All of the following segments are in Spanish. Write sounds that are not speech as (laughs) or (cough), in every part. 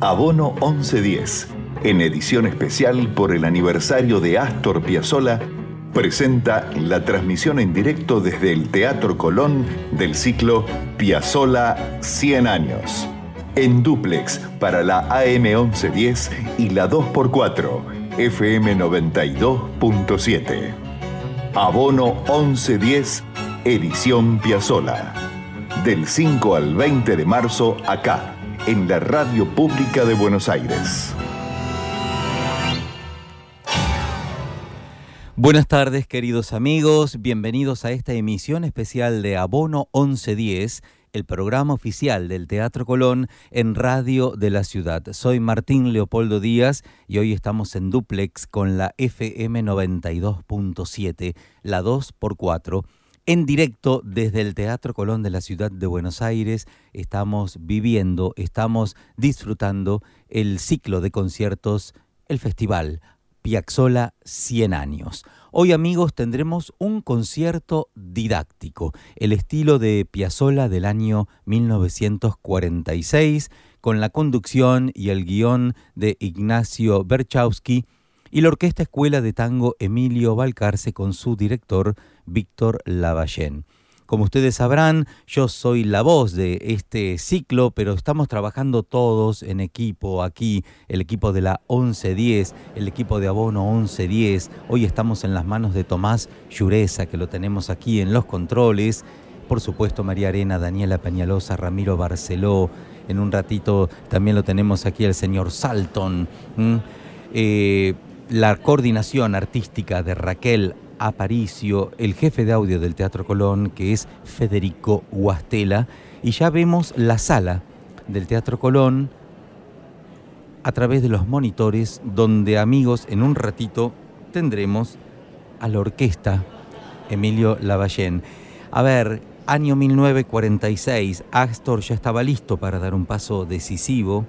Abono 1110, en edición especial por el aniversario de Astor Piazzolla, presenta la transmisión en directo desde el Teatro Colón del ciclo Piazzolla 100 años. En duplex para la AM 1110 y la 2x4 FM 92.7. Abono 1110, edición Piazzolla. Del 5 al 20 de marzo acá en la Radio Pública de Buenos Aires. Buenas tardes queridos amigos, bienvenidos a esta emisión especial de Abono 1110, el programa oficial del Teatro Colón en Radio de la Ciudad. Soy Martín Leopoldo Díaz y hoy estamos en duplex con la FM 92.7, la 2x4 en directo desde el Teatro Colón de la ciudad de Buenos Aires. Estamos viviendo, estamos disfrutando el ciclo de conciertos, el festival Piazzola 100 años. Hoy amigos tendremos un concierto didáctico, el estilo de Piazzola del año 1946, con la conducción y el guion de Ignacio Berchowski y la Orquesta Escuela de Tango Emilio Balcarce con su director Víctor Lavallén. Como ustedes sabrán, yo soy la voz de este ciclo, pero estamos trabajando todos en equipo aquí, el equipo de la 1110, el equipo de Abono 1110. Hoy estamos en las manos de Tomás Llureza, que lo tenemos aquí en los controles. Por supuesto, María Arena, Daniela Peñalosa, Ramiro Barceló. En un ratito también lo tenemos aquí el señor Salton. Eh, la coordinación artística de Raquel Aparicio, el jefe de audio del Teatro Colón, que es Federico Huastela, y ya vemos la sala del Teatro Colón a través de los monitores, donde amigos, en un ratito tendremos a la orquesta Emilio Lavallén. A ver, año 1946, Astor ya estaba listo para dar un paso decisivo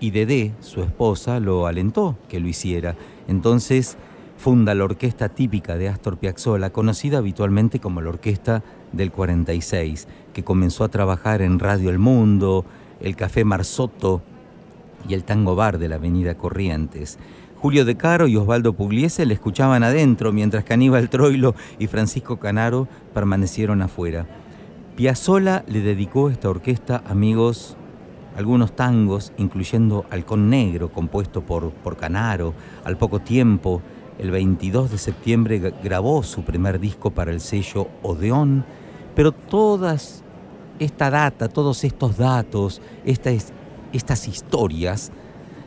y Dede, su esposa, lo alentó que lo hiciera. Entonces, funda la orquesta típica de Astor Piazzolla, conocida habitualmente como la Orquesta del 46, que comenzó a trabajar en Radio El Mundo, el Café Marzotto y el Tango Bar de la Avenida Corrientes. Julio De Caro y Osvaldo Pugliese le escuchaban adentro, mientras que Aníbal Troilo y Francisco Canaro permanecieron afuera. Piazzolla le dedicó esta orquesta, amigos, algunos tangos, incluyendo Halcón Negro, compuesto por, por Canaro, al poco tiempo el 22 de septiembre grabó su primer disco para el sello Odeón, pero todas esta data, todos estos datos, estas, estas historias,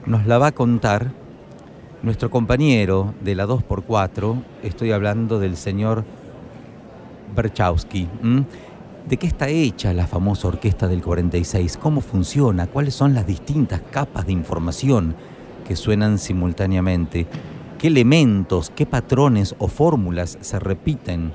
nos la va a contar nuestro compañero de la 2x4, estoy hablando del señor Berchowski. ¿De qué está hecha la famosa orquesta del 46? ¿Cómo funciona? ¿Cuáles son las distintas capas de información que suenan simultáneamente? Qué elementos, qué patrones o fórmulas se repiten.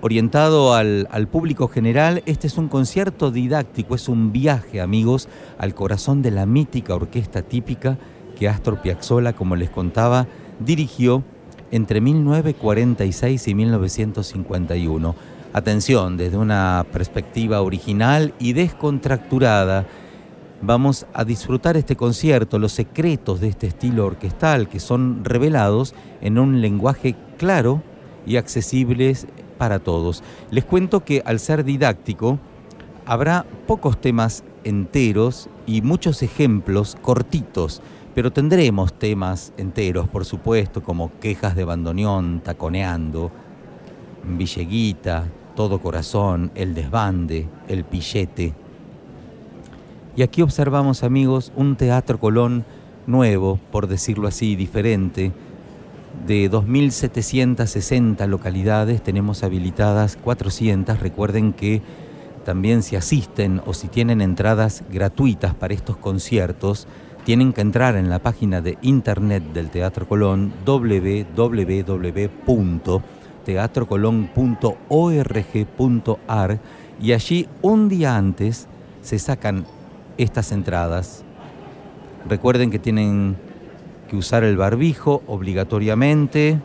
Orientado al, público general, este es un concierto didáctico, es un viaje, amigos, al corazón de la mítica orquesta típica que Astor Piazzolla, como les contaba, dirigió entre 1946 y 1951. Atención, desde una perspectiva original y descontracturada, vamos a disfrutar este concierto, los secretos de este estilo orquestal que son revelados en un lenguaje claro y accesible para todos. Les cuento que al ser didáctico habrá pocos temas enteros y muchos ejemplos cortitos, pero tendremos temas enteros, por supuesto, como quejas de bandoneón, taconeando, Villeguita, todo corazón, el desbande, el pillete. Y aquí observamos, amigos, un teatro Colón nuevo, por decirlo así, diferente. De 2.760 localidades tenemos habilitadas 400. Recuerden que también si asisten o si tienen entradas gratuitas para estos conciertos, tienen que entrar en la página de internet del Teatro Colón www.teatrocolón.org.ar y allí un día antes se sacan estas entradas. Recuerden que tienen que usar el barbijo obligatoriamente,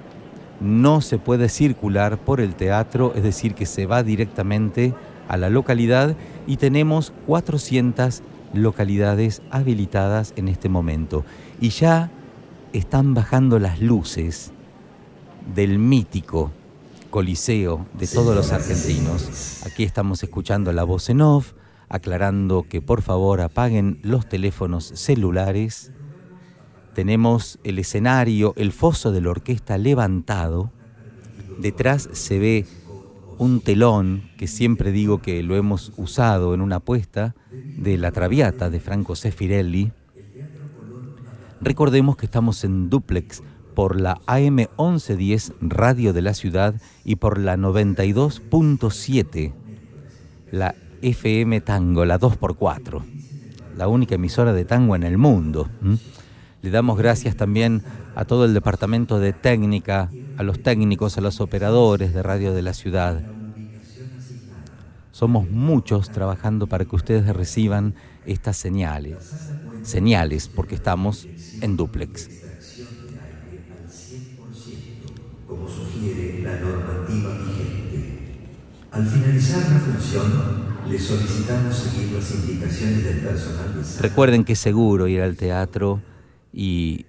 no se puede circular por el teatro, es decir, que se va directamente a la localidad y tenemos 400 localidades habilitadas en este momento. Y ya están bajando las luces del mítico Coliseo de todos los argentinos. Aquí estamos escuchando la voz en off, aclarando que por favor apaguen los teléfonos celulares. Tenemos el escenario, el foso de la orquesta levantado. Detrás se ve un telón que siempre digo que lo hemos usado en una apuesta de La Traviata de Franco Sefirelli. Recordemos que estamos en duplex por la AM 1110 Radio de la Ciudad y por la 92.7, la FM Tango, la 2x4, la única emisora de tango en el mundo. Le damos gracias también a todo el departamento de técnica, a los técnicos, a los operadores de radio de la ciudad. Somos muchos trabajando para que ustedes reciban estas señales. Señales porque estamos en duplex. Como sugiere la normativa vigente. Al finalizar la función, le solicitamos las indicaciones del personal. Recuerden que es seguro ir al teatro y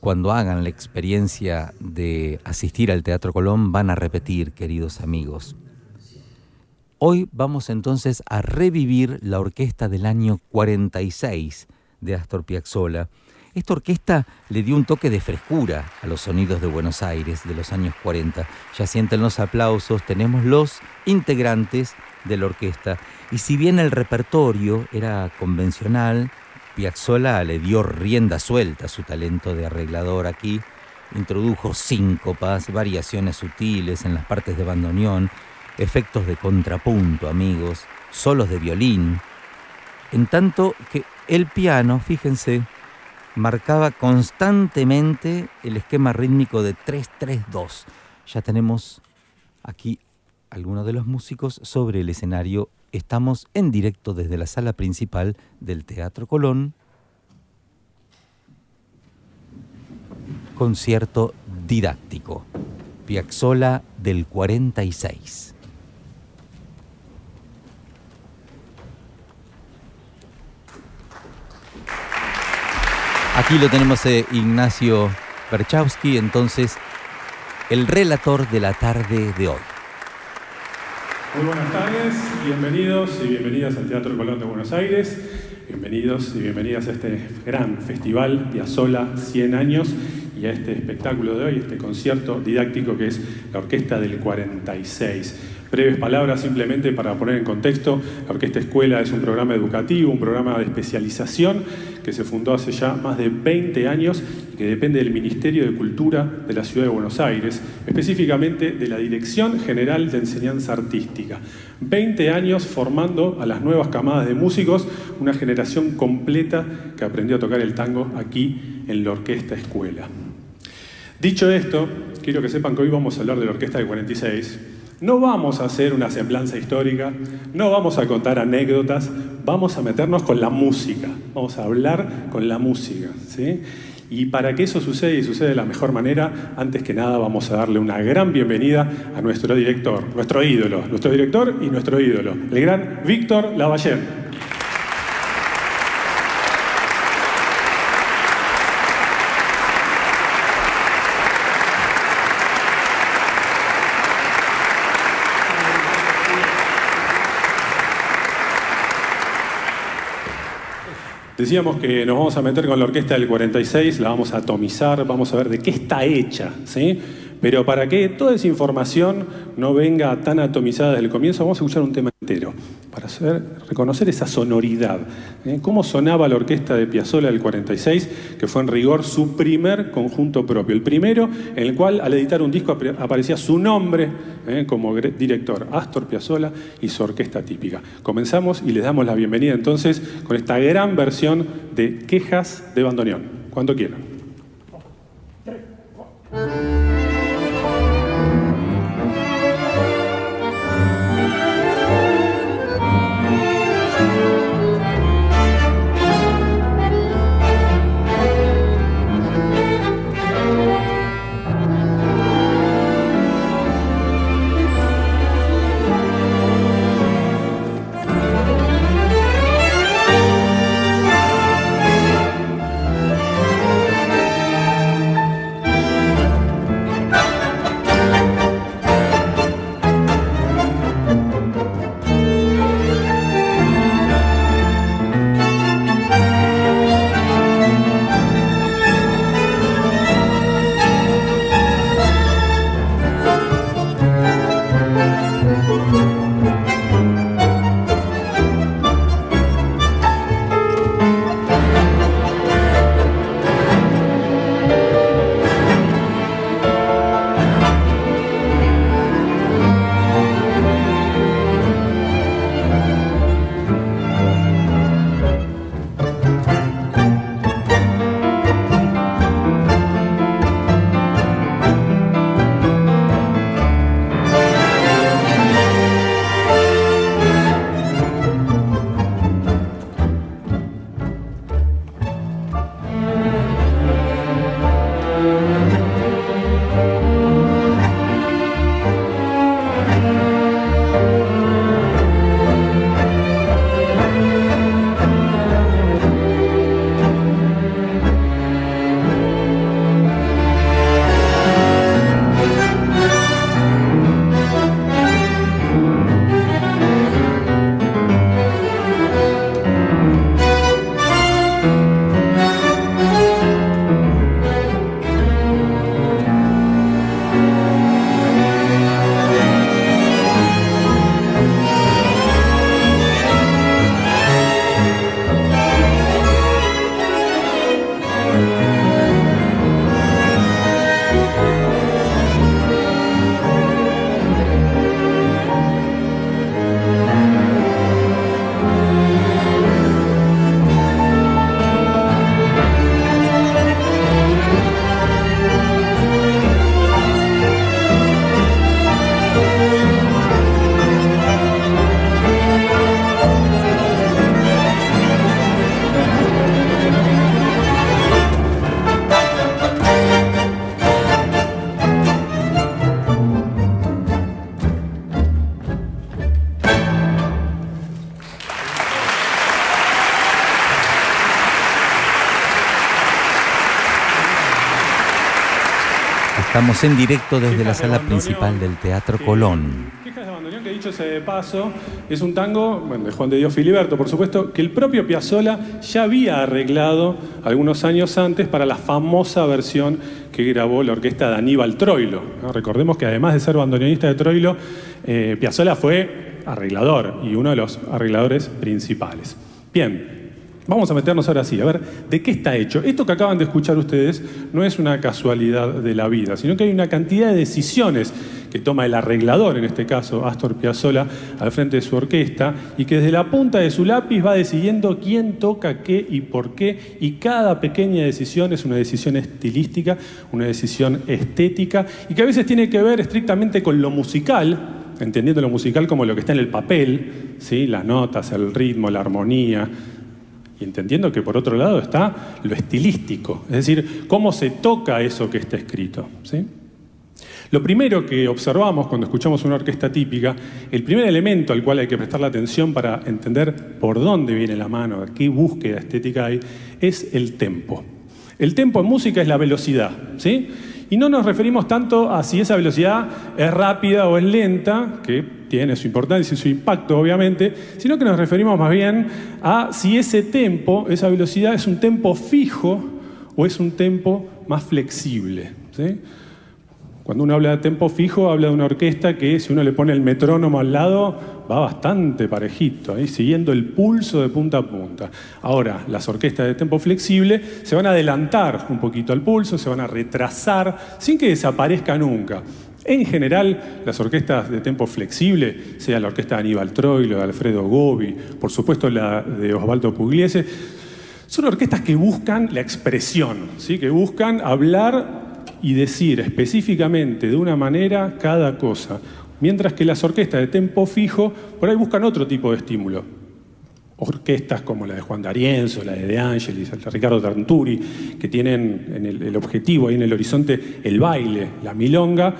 cuando hagan la experiencia de asistir al Teatro Colón van a repetir, queridos amigos. Hoy vamos entonces a revivir la orquesta del año 46 de Astor Piazzolla. Esta orquesta le dio un toque de frescura a los sonidos de Buenos Aires de los años 40. Ya sienten los aplausos, tenemos los integrantes de la orquesta. Y si bien el repertorio era convencional, Piazzolla le dio rienda suelta a su talento de arreglador aquí, introdujo síncopas, variaciones sutiles en las partes de bandoneón, efectos de contrapunto, amigos, solos de violín, en tanto que el piano, fíjense, marcaba constantemente el esquema rítmico de 3-3-2. Ya tenemos aquí algunos de los músicos sobre el escenario Estamos en directo desde la sala principal del Teatro Colón. Concierto didáctico. Piazzola del 46. Aquí lo tenemos eh, Ignacio Perchowski, entonces el relator de la tarde de hoy. Muy buenas tardes, bienvenidos y bienvenidas al Teatro Colón de Buenos Aires. Bienvenidos y bienvenidas a este gran festival Piazzola 100 años y a este espectáculo de hoy, este concierto didáctico que es la Orquesta del 46. Breves palabras simplemente para poner en contexto, la Orquesta Escuela es un programa educativo, un programa de especialización que se fundó hace ya más de 20 años y que depende del Ministerio de Cultura de la Ciudad de Buenos Aires, específicamente de la Dirección General de Enseñanza Artística. 20 años formando a las nuevas camadas de músicos, una generación completa que aprendió a tocar el tango aquí en la Orquesta Escuela. Dicho esto, quiero que sepan que hoy vamos a hablar de la Orquesta del 46 no vamos a hacer una semblanza histórica, no vamos a contar anécdotas, vamos a meternos con la música, vamos a hablar con la música. ¿sí? Y para que eso suceda y suceda de la mejor manera, antes que nada vamos a darle una gran bienvenida a nuestro director, nuestro ídolo, nuestro director y nuestro ídolo, el gran Víctor Lavallén. Decíamos que nos vamos a meter con la orquesta del 46, la vamos a atomizar, vamos a ver de qué está hecha, ¿sí? Pero para que toda esa información no venga tan atomizada desde el comienzo, vamos a escuchar un tema entero, para reconocer esa sonoridad. ¿eh? ¿Cómo sonaba la orquesta de Piazzolla del 46, que fue en rigor su primer conjunto propio? El primero en el cual al editar un disco aparecía su nombre ¿eh? como director, Astor Piazzolla y su orquesta típica. Comenzamos y les damos la bienvenida entonces con esta gran versión de Quejas de Bandoneón. Cuando quieran. Estamos en directo desde la sala principal del Teatro Colón. Quejas de abandoneón, que dicho sea de paso, es un tango bueno, de Juan de Dios Filiberto, por supuesto, que el propio Piazzolla ya había arreglado algunos años antes para la famosa versión que grabó la orquesta de Aníbal Troilo. ¿no? Recordemos que además de ser bandoneonista de Troilo, eh, Piazzolla fue arreglador y uno de los arregladores principales. Bien, Vamos a meternos ahora sí, a ver de qué está hecho. Esto que acaban de escuchar ustedes no es una casualidad de la vida, sino que hay una cantidad de decisiones que toma el arreglador, en este caso Astor Piazzolla, al frente de su orquesta, y que desde la punta de su lápiz va decidiendo quién toca qué y por qué, y cada pequeña decisión es una decisión estilística, una decisión estética, y que a veces tiene que ver estrictamente con lo musical, entendiendo lo musical como lo que está en el papel, ¿sí? las notas, el ritmo, la armonía, y entendiendo que por otro lado está lo estilístico, es decir, cómo se toca eso que está escrito. ¿sí? Lo primero que observamos cuando escuchamos una orquesta típica, el primer elemento al cual hay que prestar la atención para entender por dónde viene la mano, qué búsqueda estética hay, es el tempo. El tempo en música es la velocidad, ¿sí? Y no nos referimos tanto a si esa velocidad es rápida o es lenta, que tiene su importancia y su impacto obviamente, sino que nos referimos más bien a si ese tempo, esa velocidad es un tempo fijo o es un tempo más flexible. ¿sí? Cuando uno habla de tempo fijo, habla de una orquesta que si uno le pone el metrónomo al lado, va bastante parejito, siguiendo el pulso de punta a punta. Ahora, las orquestas de tempo flexible se van a adelantar un poquito al pulso, se van a retrasar, sin que desaparezca nunca. En general, las orquestas de tempo flexible, sea la orquesta de Aníbal Troilo, de Alfredo Gobi, por supuesto la de Osvaldo Pugliese, son orquestas que buscan la expresión, que buscan hablar y decir específicamente de una manera cada cosa, mientras que las orquestas de tempo fijo por ahí buscan otro tipo de estímulo. Orquestas como la de Juan D'Arienzo, la de De Angelis, la de Ricardo Tarnturi, que tienen en el, el objetivo, ahí en el horizonte, el baile, la milonga,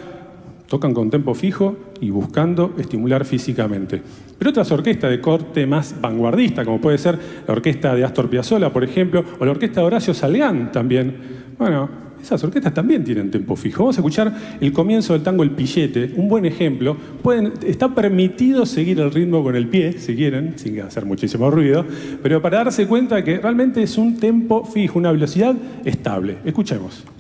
tocan con tempo fijo y buscando estimular físicamente. Pero otras orquestas de corte más vanguardista, como puede ser la orquesta de Astor Piazzolla, por ejemplo, o la orquesta de Horacio Salgán también, bueno, esas orquestas también tienen tempo fijo. Vamos a escuchar el comienzo del tango El Pillete, un buen ejemplo. Pueden, está permitido seguir el ritmo con el pie, si quieren, sin hacer muchísimo ruido, pero para darse cuenta que realmente es un tempo fijo, una velocidad estable. Escuchemos.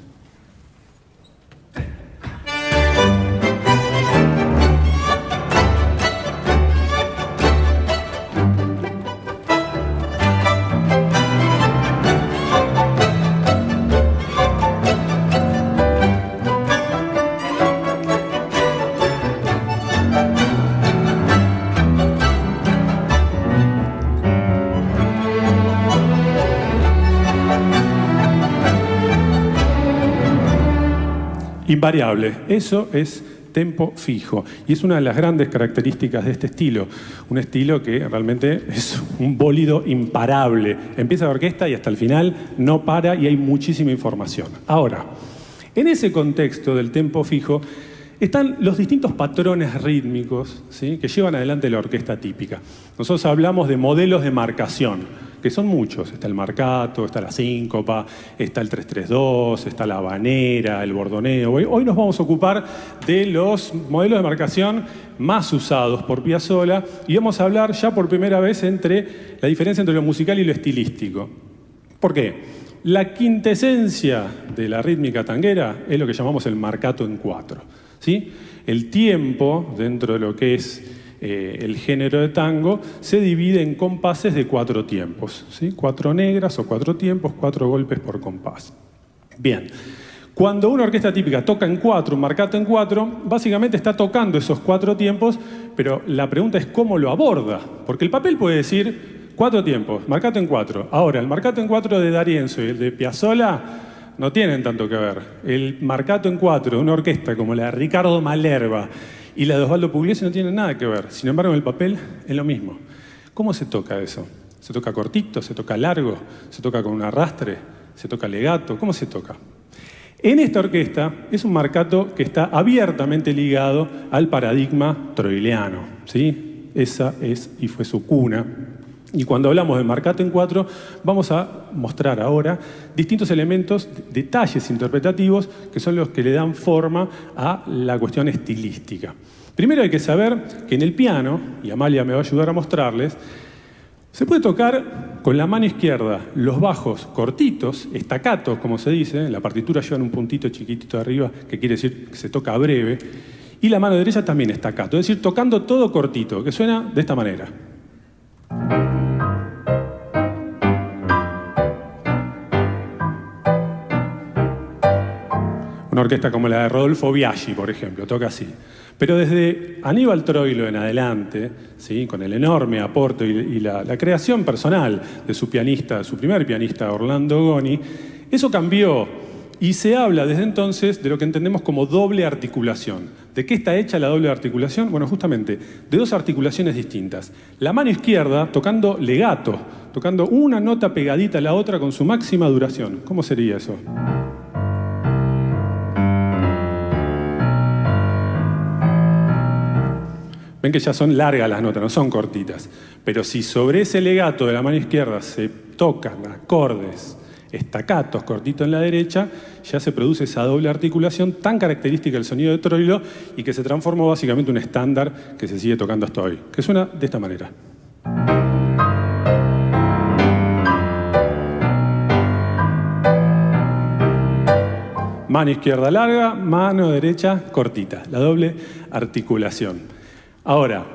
Invariable. Eso es tempo fijo. Y es una de las grandes características de este estilo. Un estilo que realmente es un bólido imparable. Empieza la orquesta y hasta el final no para y hay muchísima información. Ahora, en ese contexto del tempo fijo están los distintos patrones rítmicos ¿sí? que llevan adelante la orquesta típica. Nosotros hablamos de modelos de marcación que son muchos. Está el marcato, está la síncopa, está el 332, está la habanera, el bordoneo. Hoy, hoy nos vamos a ocupar de los modelos de marcación más usados por Piazzolla y vamos a hablar ya por primera vez entre la diferencia entre lo musical y lo estilístico. ¿Por qué? La quintesencia de la rítmica tanguera es lo que llamamos el marcato en cuatro. ¿sí? El tiempo dentro de lo que es eh, el género de tango, se divide en compases de cuatro tiempos. ¿sí? Cuatro negras o cuatro tiempos, cuatro golpes por compás. Bien. Cuando una orquesta típica toca en cuatro, un marcato en cuatro, básicamente está tocando esos cuatro tiempos, pero la pregunta es cómo lo aborda. Porque el papel puede decir cuatro tiempos, marcato en cuatro. Ahora, el marcato en cuatro de D'Arienzo y el de Piazzolla no tienen tanto que ver. El marcato en cuatro de una orquesta como la de Ricardo Malerva y la de Osvaldo Pugliese no tiene nada que ver. Sin embargo, en el papel es lo mismo. ¿Cómo se toca eso? ¿Se toca cortito? ¿Se toca largo? ¿Se toca con un arrastre? ¿Se toca legato? ¿Cómo se toca? En esta orquesta es un marcato que está abiertamente ligado al paradigma troileano. ¿sí? Esa es y fue su cuna. Y cuando hablamos de marcato en cuatro, vamos a mostrar ahora distintos elementos, detalles interpretativos que son los que le dan forma a la cuestión estilística. Primero hay que saber que en el piano, y Amalia me va a ayudar a mostrarles, se puede tocar con la mano izquierda los bajos cortitos, estacatos, como se dice, en la partitura llevan un puntito chiquitito arriba, que quiere decir que se toca breve, y la mano derecha también estacato, es decir, tocando todo cortito, que suena de esta manera. Una orquesta como la de Rodolfo Biaggi, por ejemplo, toca así. Pero desde Aníbal Troilo en adelante, ¿sí? con el enorme aporte y, la, la, creación personal de su pianista, su primer pianista, Orlando Goni, eso cambió y se habla desde entonces de lo que entendemos como doble articulación. ¿De qué está hecha la doble articulación? Bueno, justamente de dos articulaciones distintas. La mano izquierda tocando legato, tocando una nota pegadita a la otra con su máxima duración. ¿Cómo sería eso? Ven que ya son largas las notas, no son cortitas. Pero si sobre ese legato de la mano izquierda se tocan acordes, estacatos, cortitos en la derecha, ya se produce esa doble articulación tan característica del sonido de Troilo y que se transformó básicamente en un estándar que se sigue tocando hasta hoy, que suena de esta manera. Mano izquierda larga, mano derecha cortita, la doble articulación. Ahora,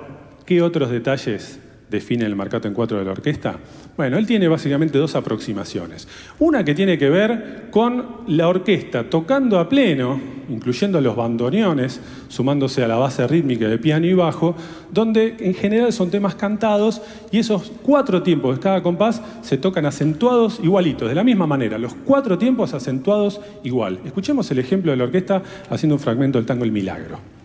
¿qué otros detalles definen el marcato en cuatro de la orquesta? Bueno, él tiene básicamente dos aproximaciones. Una que tiene que ver con la orquesta tocando a pleno, incluyendo los bandoneones, sumándose a la base rítmica de piano y bajo, donde en general son temas cantados y esos cuatro tiempos de cada compás se tocan acentuados igualitos, de la misma manera, los cuatro tiempos acentuados igual. Escuchemos el ejemplo de la orquesta haciendo un fragmento del tango El Milagro.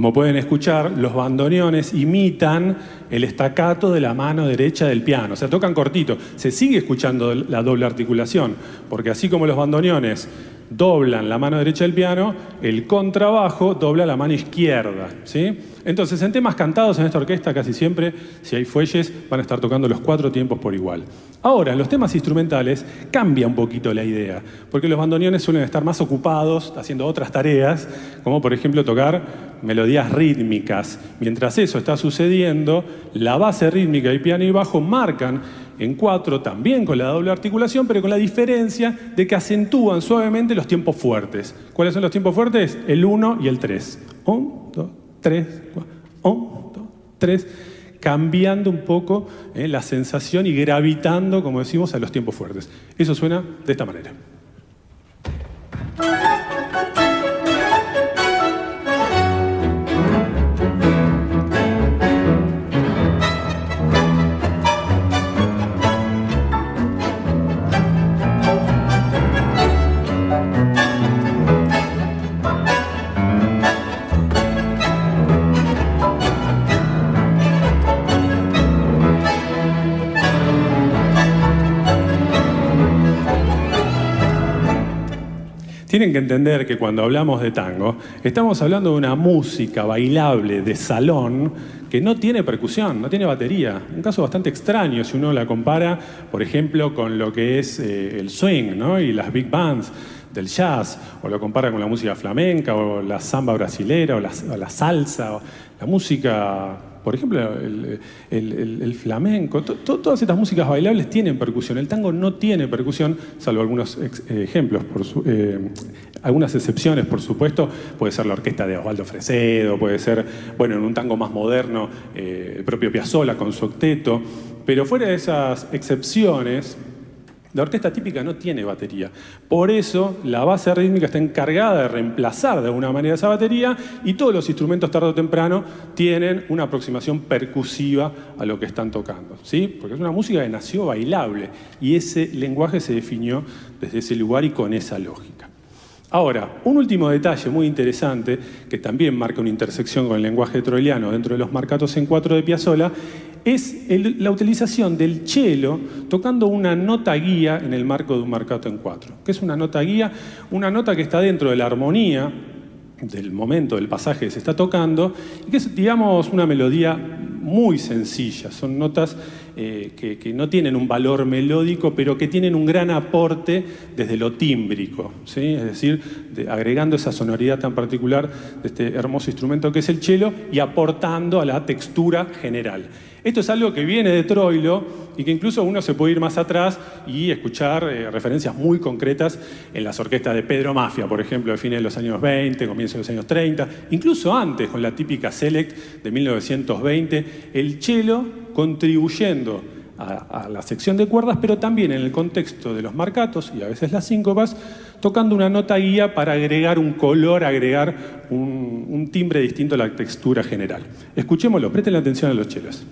Como pueden escuchar, los bandoneones imitan el estacato de la mano derecha del piano, o sea, tocan cortito. Se sigue escuchando la doble articulación, porque así como los bandoneones doblan la mano derecha del piano, el contrabajo dobla la mano izquierda. ¿sí? Entonces, en temas cantados en esta orquesta, casi siempre, si hay fuelles, van a estar tocando los cuatro tiempos por igual. Ahora, en los temas instrumentales cambia un poquito la idea, porque los bandoneones suelen estar más ocupados haciendo otras tareas, como por ejemplo tocar melodías rítmicas. Mientras eso está sucediendo, la base rítmica y piano y bajo marcan en cuatro, también con la doble articulación, pero con la diferencia de que acentúan suavemente los tiempos fuertes. ¿Cuáles son los tiempos fuertes? El 1 y el 3. 1, 2, 3, 4, 1, 2, 3 cambiando un poco eh, la sensación y gravitando, como decimos, a los tiempos fuertes. Eso suena de esta manera. Tienen que entender que cuando hablamos de tango, estamos hablando de una música bailable de salón que no tiene percusión, no tiene batería. Un caso bastante extraño si uno la compara, por ejemplo, con lo que es eh, el swing ¿no? y las big bands del jazz, o lo compara con la música flamenca, o la samba brasilera, o la, o la salsa, o la música por ejemplo, el, flamenco, todas estas músicas bailables tienen percusión. El tango no tiene percusión, salvo algunos ejemplos, por eh, algunas excepciones, por supuesto. Puede ser la orquesta de Osvaldo Fresedo, puede ser, bueno, en un tango más moderno, eh, el propio Piazzolla con su octeto. Pero fuera de esas excepciones, La orquesta típica no tiene batería. Por eso la base rítmica está encargada de reemplazar de alguna manera esa batería y todos los instrumentos tarde o temprano tienen una aproximación percusiva a lo que están tocando. ¿sí? Porque es una música que nació bailable y ese lenguaje se definió desde ese lugar y con esa lógica. Ahora, un último detalle muy interesante, que también marca una intersección con el lenguaje troiliano dentro de los marcatos en cuatro de Piazzolla, es la utilización del cello tocando una nota guía en el marco de un marcato en cuatro. ¿Qué es una nota guía? Una nota que está dentro de la armonía del momento del pasaje que se está tocando y que es, digamos, una melodía muy sencilla. Son notas eh, que, no tienen un valor melódico, pero que tienen un gran aporte desde lo tímbrico, es decir, agregando esa sonoridad tan particular de este hermoso instrumento que es el cello y aportando a la textura general. Esto es algo que viene de Troilo y que incluso uno se puede ir más atrás y escuchar eh, referencias muy concretas en las orquestas de Pedro Mafia, por ejemplo, de fines de los años 20, comienzos de los años 30, incluso antes con la típica Select de 1920, el cello contribuyendo a, la sección de cuerdas, pero también en el contexto de los marcatos y a veces las síncopas, tocando una nota guía para agregar un color, agregar un, un timbre distinto a la textura general. Escuchémoslo, presten atención a los chelos.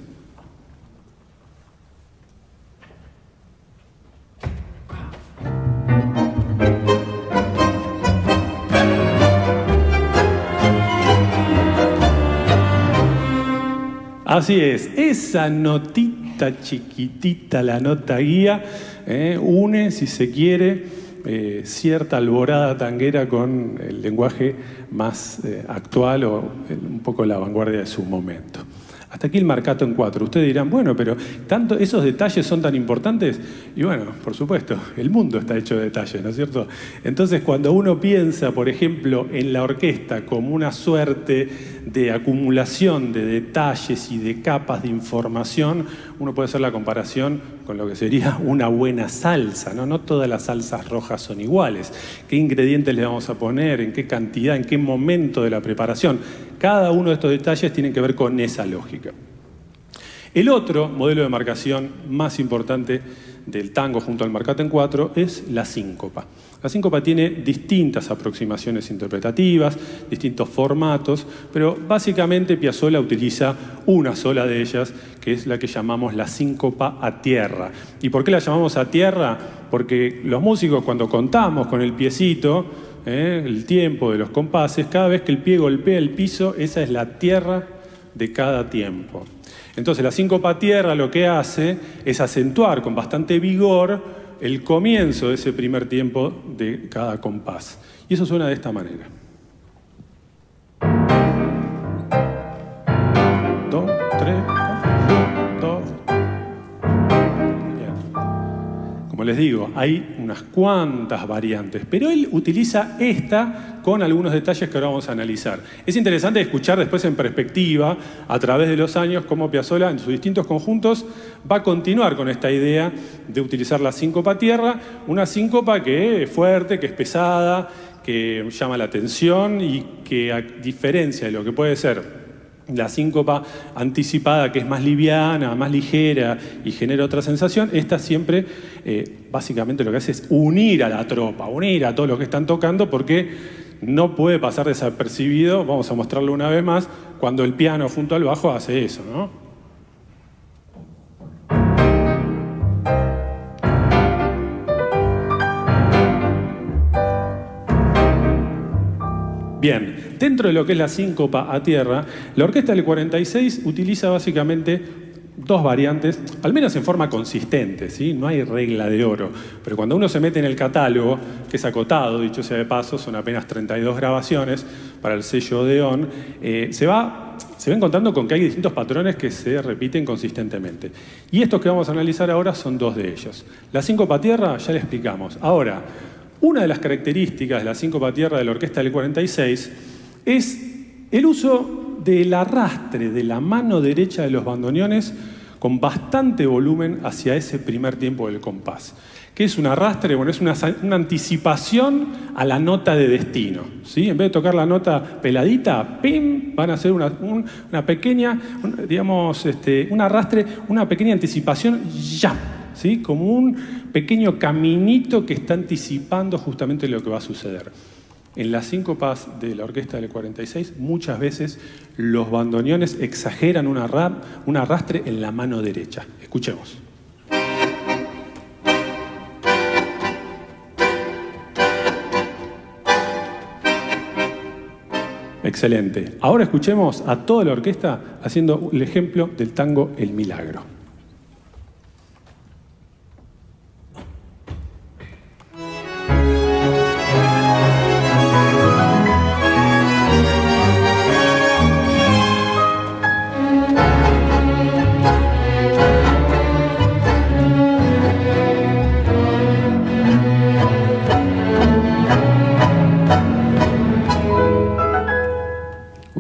Así es, esa notita chiquitita, la nota guía, eh, une, si se quiere, eh, cierta alborada tanguera con el lenguaje más eh, actual o un poco la vanguardia de su momento. Hasta aquí el marcato en cuatro. Ustedes dirán, bueno, pero tanto esos detalles son tan importantes. Y bueno, por supuesto, el mundo está hecho de detalles, ¿no es cierto? Entonces, cuando uno piensa, por ejemplo, en la orquesta como una suerte de acumulación de detalles y de capas de información, uno puede hacer la comparación con lo que sería una buena salsa, ¿no? No todas las salsas rojas son iguales. ¿Qué ingredientes le vamos a poner? ¿En qué cantidad? ¿En qué momento de la preparación? Cada uno de estos detalles tiene que ver con esa lógica. El otro modelo de marcación más importante del tango junto al marcato en cuatro es la síncopa. La síncopa tiene distintas aproximaciones interpretativas, distintos formatos, pero básicamente Piazzolla utiliza una sola de ellas, que es la que llamamos la síncopa a tierra. ¿Y por qué la llamamos a tierra? Porque los músicos cuando contamos con el piecito, ¿eh? el tiempo de los compases, cada vez que el pie golpea el piso, esa es la tierra de cada tiempo. Entonces la síncopa tierra lo que hace es acentuar con bastante vigor el comienzo de ese primer tiempo de cada compás. Y eso suena de esta manera. Les digo, hay unas cuantas variantes, pero él utiliza esta con algunos detalles que ahora vamos a analizar. Es interesante escuchar después en perspectiva, a través de los años, cómo Piazzolla en sus distintos conjuntos va a continuar con esta idea de utilizar la síncopa tierra, una síncopa que es fuerte, que es pesada, que llama la atención y que a diferencia de lo que puede ser la síncopa anticipada, que es más liviana, más ligera y genera otra sensación, esta siempre eh, básicamente lo que hace es unir a la tropa, unir a todos los que están tocando, porque no puede pasar desapercibido, vamos a mostrarlo una vez más, cuando el piano junto al bajo hace eso, ¿no? Bien, dentro de lo que es la síncopa a tierra, la orquesta del 46 utiliza básicamente dos variantes, al menos en forma consistente, ¿sí? no hay regla de oro, pero cuando uno se mete en el catálogo, que es acotado, dicho sea de paso, son apenas 32 grabaciones para el sello Odeón, eh, se, va, se va encontrando con que hay distintos patrones que se repiten consistentemente. Y estos que vamos a analizar ahora son dos de ellos. La síncopa a tierra ya le explicamos. Ahora, una de las características de la síncopa tierra de la orquesta del 46 es el uso del arrastre de la mano derecha de los bandoneones con bastante volumen hacia ese primer tiempo del compás. ¿Qué es un arrastre? Bueno, es una, anticipación a la nota de destino. ¿sí? En vez de tocar la nota peladita, ¡pim! van a hacer una, pequeña, digamos, este, un arrastre, una pequeña anticipación ya ¿sí? como un pequeño caminito que está anticipando justamente lo que va a suceder. En las síncopas de la orquesta del 46, muchas veces los bandoneones exageran un arrastre en la mano derecha. Escuchemos. Excelente. Ahora escuchemos a toda la orquesta haciendo el ejemplo del tango El Milagro.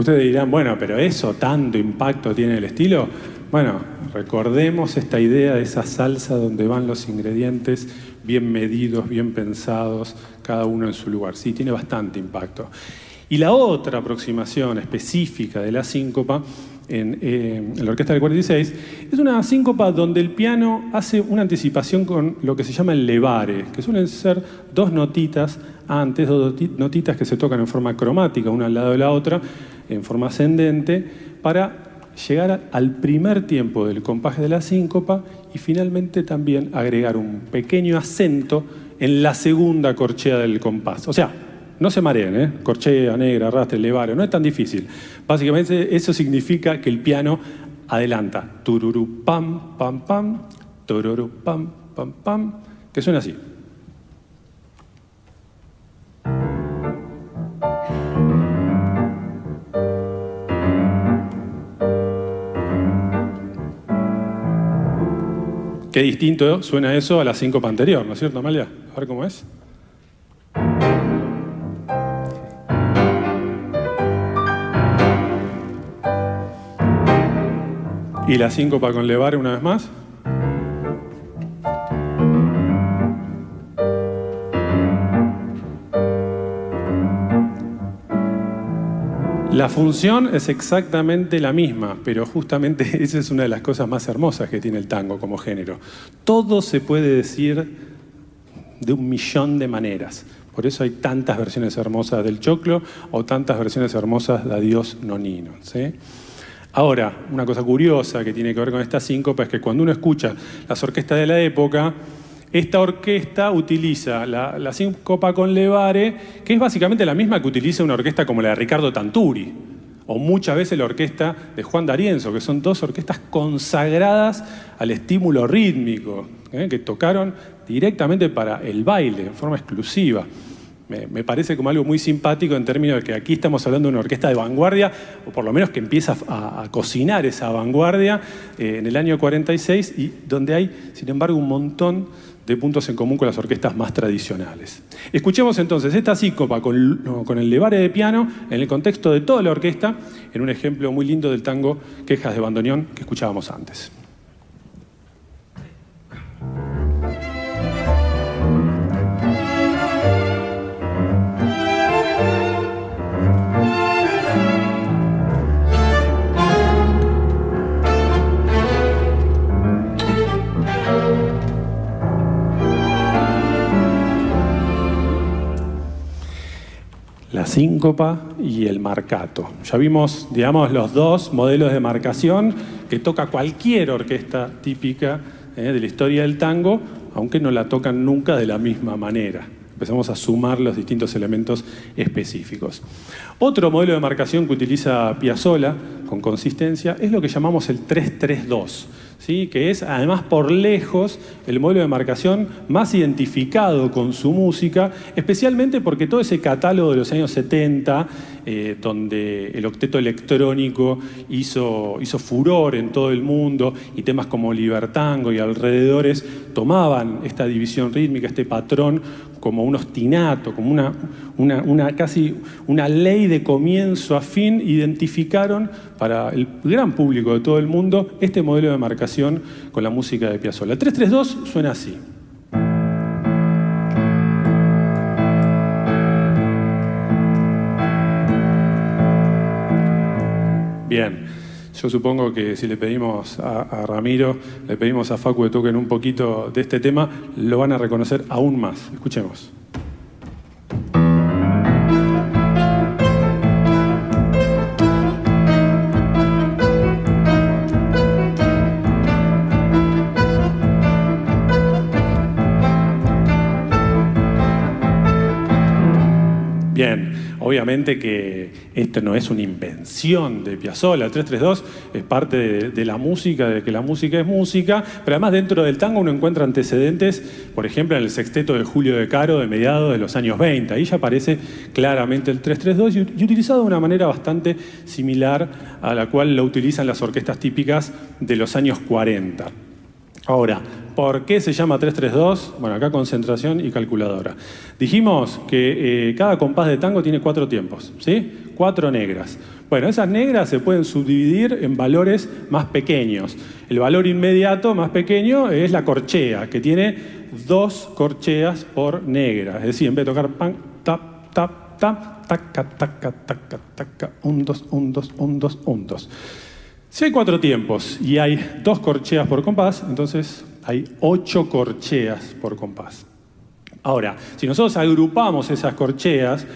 Ustedes dirán, bueno, pero eso tanto impacto tiene el estilo. Bueno, recordemos esta idea de esa salsa donde van los ingredientes bien medidos, bien pensados, cada uno en su lugar. Sí, tiene bastante impacto. Y la otra aproximación específica de la síncopa en, eh, en, la orquesta del 46 es una síncopa donde el piano hace una anticipación con lo que se llama el levare, que suelen ser dos notitas antes, dos notitas que se tocan en forma cromática, una al lado de la otra, en forma ascendente para llegar al primer tiempo del compás de la síncopa y finalmente también agregar un pequeño acento en la segunda corchea del compás. O sea, no se mareen, ¿eh? corchea, negra, arrastre, levario, no es tan difícil. Básicamente eso significa que el piano adelanta tururu pam pam pam, tururu pam pam pam, que suena así. Qué distinto suena eso a la síncopa anterior, ¿no es cierto, Amalia? A ver cómo es. Y la síncopa con levare una vez más. La función es exactamente la misma, pero justamente (laughs) esa es una de las cosas más hermosas que tiene el tango como género. Todo se puede decir de un millón de maneras. Por eso hay tantas versiones hermosas del choclo o tantas versiones hermosas de Adiós Nonino. Ahora, una cosa curiosa que tiene que ver con esta síncopa es que cuando uno escucha las orquestas de la época, esta orquesta utiliza la, la síncopa con levare, que es básicamente la misma que utiliza una orquesta como la de Ricardo Tanturi, o muchas veces la orquesta de Juan D'Arienzo, que son dos orquestas consagradas al estímulo rítmico, ¿eh? que tocaron directamente para el baile, en forma exclusiva. Me, parece como algo muy simpático en términos de que aquí estamos hablando de una orquesta de vanguardia, o por lo menos que empieza a, cocinar esa vanguardia eh, en el año 46, y donde hay, sin embargo, un montón de puntos en común con las orquestas más tradicionales. Escuchemos entonces esta síncopa con, con el levare de piano en el contexto de toda la orquesta, en un ejemplo muy lindo del tango Quejas de Bandoneón que escuchábamos antes. La síncopa y el marcato. Ya vimos, digamos, los dos modelos de marcación que toca cualquier orquesta típica eh, de la historia del tango, aunque no la tocan nunca de la misma manera. Empezamos a sumar los distintos elementos específicos. Otro modelo de marcación que utiliza Piazzolla con consistencia es lo que llamamos el 332 que es además por lejos el modelo de marcación más identificado con su música, especialmente porque todo ese catálogo de los años 70, eh, donde el octeto electrónico hizo, furor en todo el mundo y temas como Libertango y alrededores tomaban esta división rítmica, este patrón como un ostinato, como una, casi una ley de comienzo a fin, identificaron para el gran público de todo el mundo este modelo de marcación con la música de Piazzolla. 332 suena así. Bien, Yo supongo que si le pedimos a, a Ramiro, le pedimos a Facu que toquen un poquito de este tema, lo van a reconocer aún más. Escuchemos. Obviamente que esto no es una invención de Piazzolla, el 332 es parte de, la música, de que la música es música, pero además dentro del tango uno encuentra antecedentes, por ejemplo en el sexteto de Julio de Caro de mediados de los años 20, ahí ya aparece claramente el 332 y, y utilizado de una manera bastante similar a la cual lo utilizan las orquestas típicas de los años 40. Ahora, ¿por qué se llama 332? Bueno, acá concentración y calculadora. Dijimos que eh, cada compás de tango tiene cuatro tiempos, ¿sí? Cuatro negras. Bueno, esas negras se pueden subdividir en valores más pequeños. El valor inmediato más pequeño es la corchea, que tiene dos corcheas por negra. Es decir, en vez de tocar pan, tap, tap, tap, taca, taca, taca, taca, un, dos, un, dos, un, dos, un, dos. Si hay cuatro tiempos y hay dos corcheas por compás, entonces hay ocho corcheas por compás. Ahora, si nosotros agrupamos esas corcheas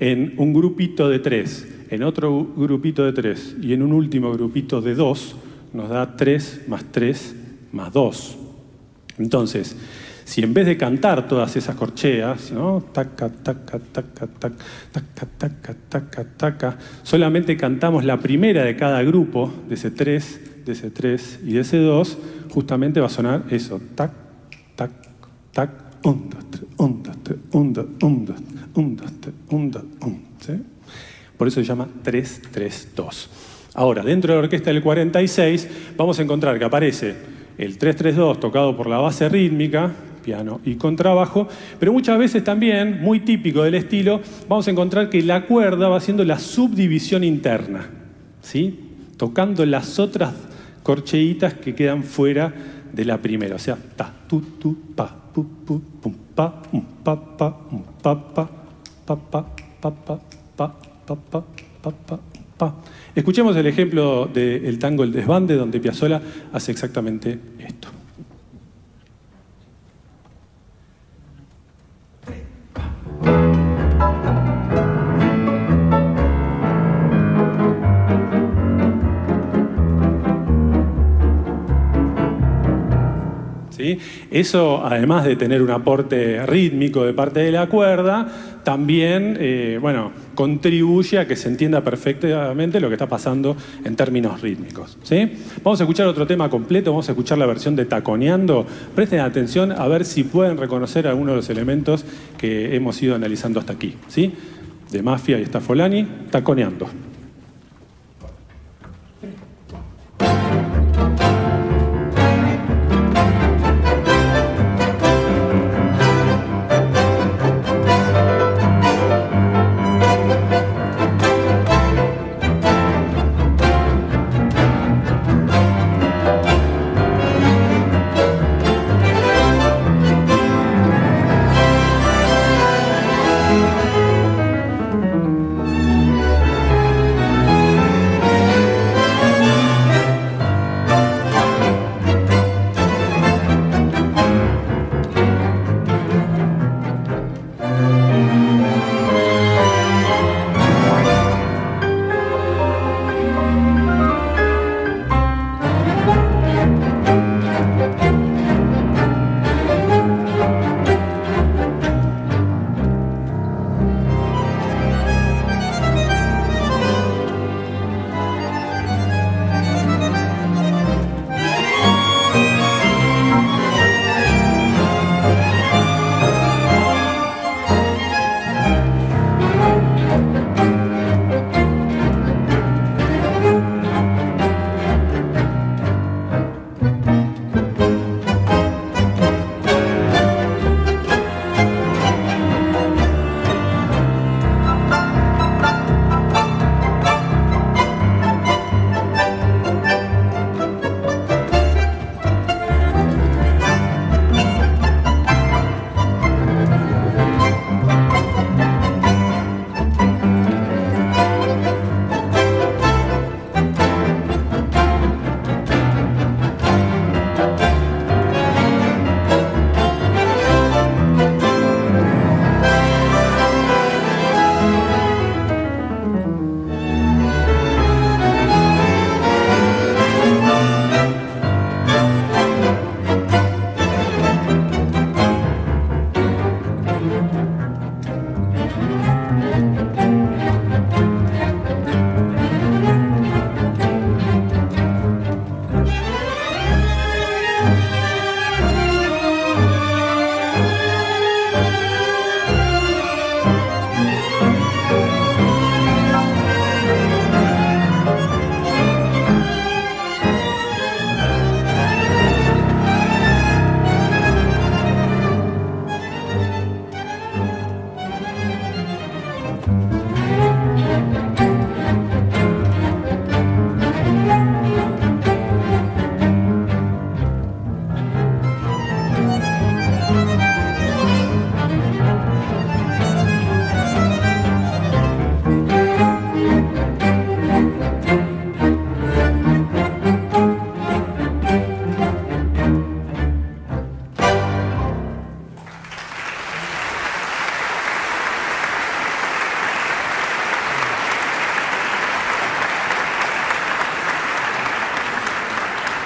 en un grupito de tres, en otro grupito de tres y en un último grupito de dos, nos da tres más tres más dos. Entonces, si en vez de cantar todas esas corcheas, ¿no? taca, taca, taca, taca, taca, taca, taca, taca, solamente cantamos la primera de cada grupo, de ese 3, de ese 3 y de ese 2, justamente va a sonar eso, tac, tac, tac, 1, 2, 3, 1, 2, 3, 1, 2, 1, 2, 1, 2, 3, 1, 2, 1, ¿sí? Por eso se llama 3, 3, 2. Ahora, dentro de la orquesta del 46, vamos a encontrar que aparece el 332 tocado por la base rítmica, piano y contrabajo, pero muchas veces también, muy típico del estilo, vamos a encontrar que la cuerda va haciendo la subdivisión interna, ¿sí? tocando las otras corcheitas que quedan fuera de la primera, o sea, ta, tu, tu, pa, pu, pu, pum, pa, um, pa, pa, um, pa, pa, pa, pa, pa, pa, pa, pa, pa, pa, pa, pa. Escuchemos el ejemplo del tango El Desbande, donde Piazzolla hace exactamente esto. Eso, además de tener un aporte rítmico de parte de la cuerda, también eh, bueno, contribuye a que se entienda perfectamente lo que está pasando en términos rítmicos. ¿sí? Vamos a escuchar otro tema completo, vamos a escuchar la versión de Taconeando. Presten atención a ver si pueden reconocer algunos de los elementos que hemos ido analizando hasta aquí. ¿sí? De Mafia y Stafolani, Taconeando.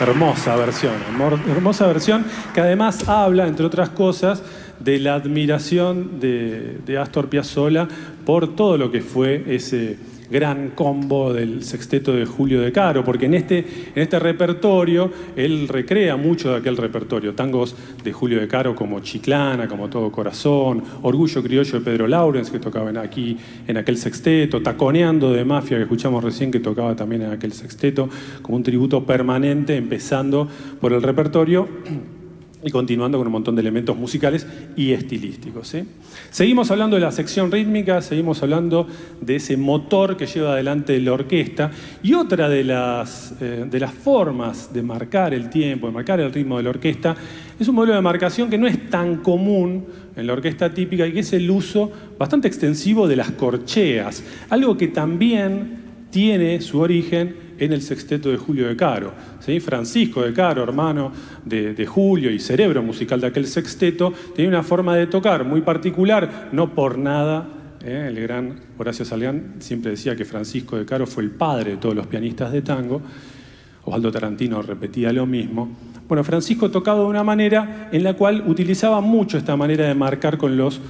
Hermosa versión, hermosa versión que además habla, entre otras cosas, de la admiración de, de Astor Piazzolla por todo lo que fue ese gran combo del sexteto de Julio de Caro, porque en este, en este repertorio él recrea mucho de aquel repertorio, tangos de Julio de Caro como Chiclana, como Todo Corazón, Orgullo Criollo de Pedro Laurens, que tocaba aquí en aquel sexteto, Taconeando de Mafia, que escuchamos recién, que tocaba también en aquel sexteto, como un tributo permanente, empezando por el repertorio y continuando con un montón de elementos musicales y estilísticos. Seguimos hablando de la sección rítmica, seguimos hablando de ese motor que lleva adelante la orquesta y otra de las, eh, de las formas de marcar el tiempo, de marcar el ritmo de la orquesta, es un modelo de marcación que no es tan común en la orquesta típica y que es el uso bastante extensivo de las corcheas, algo que también tiene su origen en el sexteto de Julio de Caro. ¿sí? Francisco de Caro, hermano de, Julio y cerebro musical de aquel sexteto, tenía una forma de tocar muy particular, no por nada. ¿eh? El gran Horacio Salgán siempre decía que Francisco de Caro fue el padre de todos los pianistas de tango. Osvaldo Tarantino repetía lo mismo. Bueno, Francisco tocaba de una manera en la cual utilizaba mucho esta manera de marcar con, los,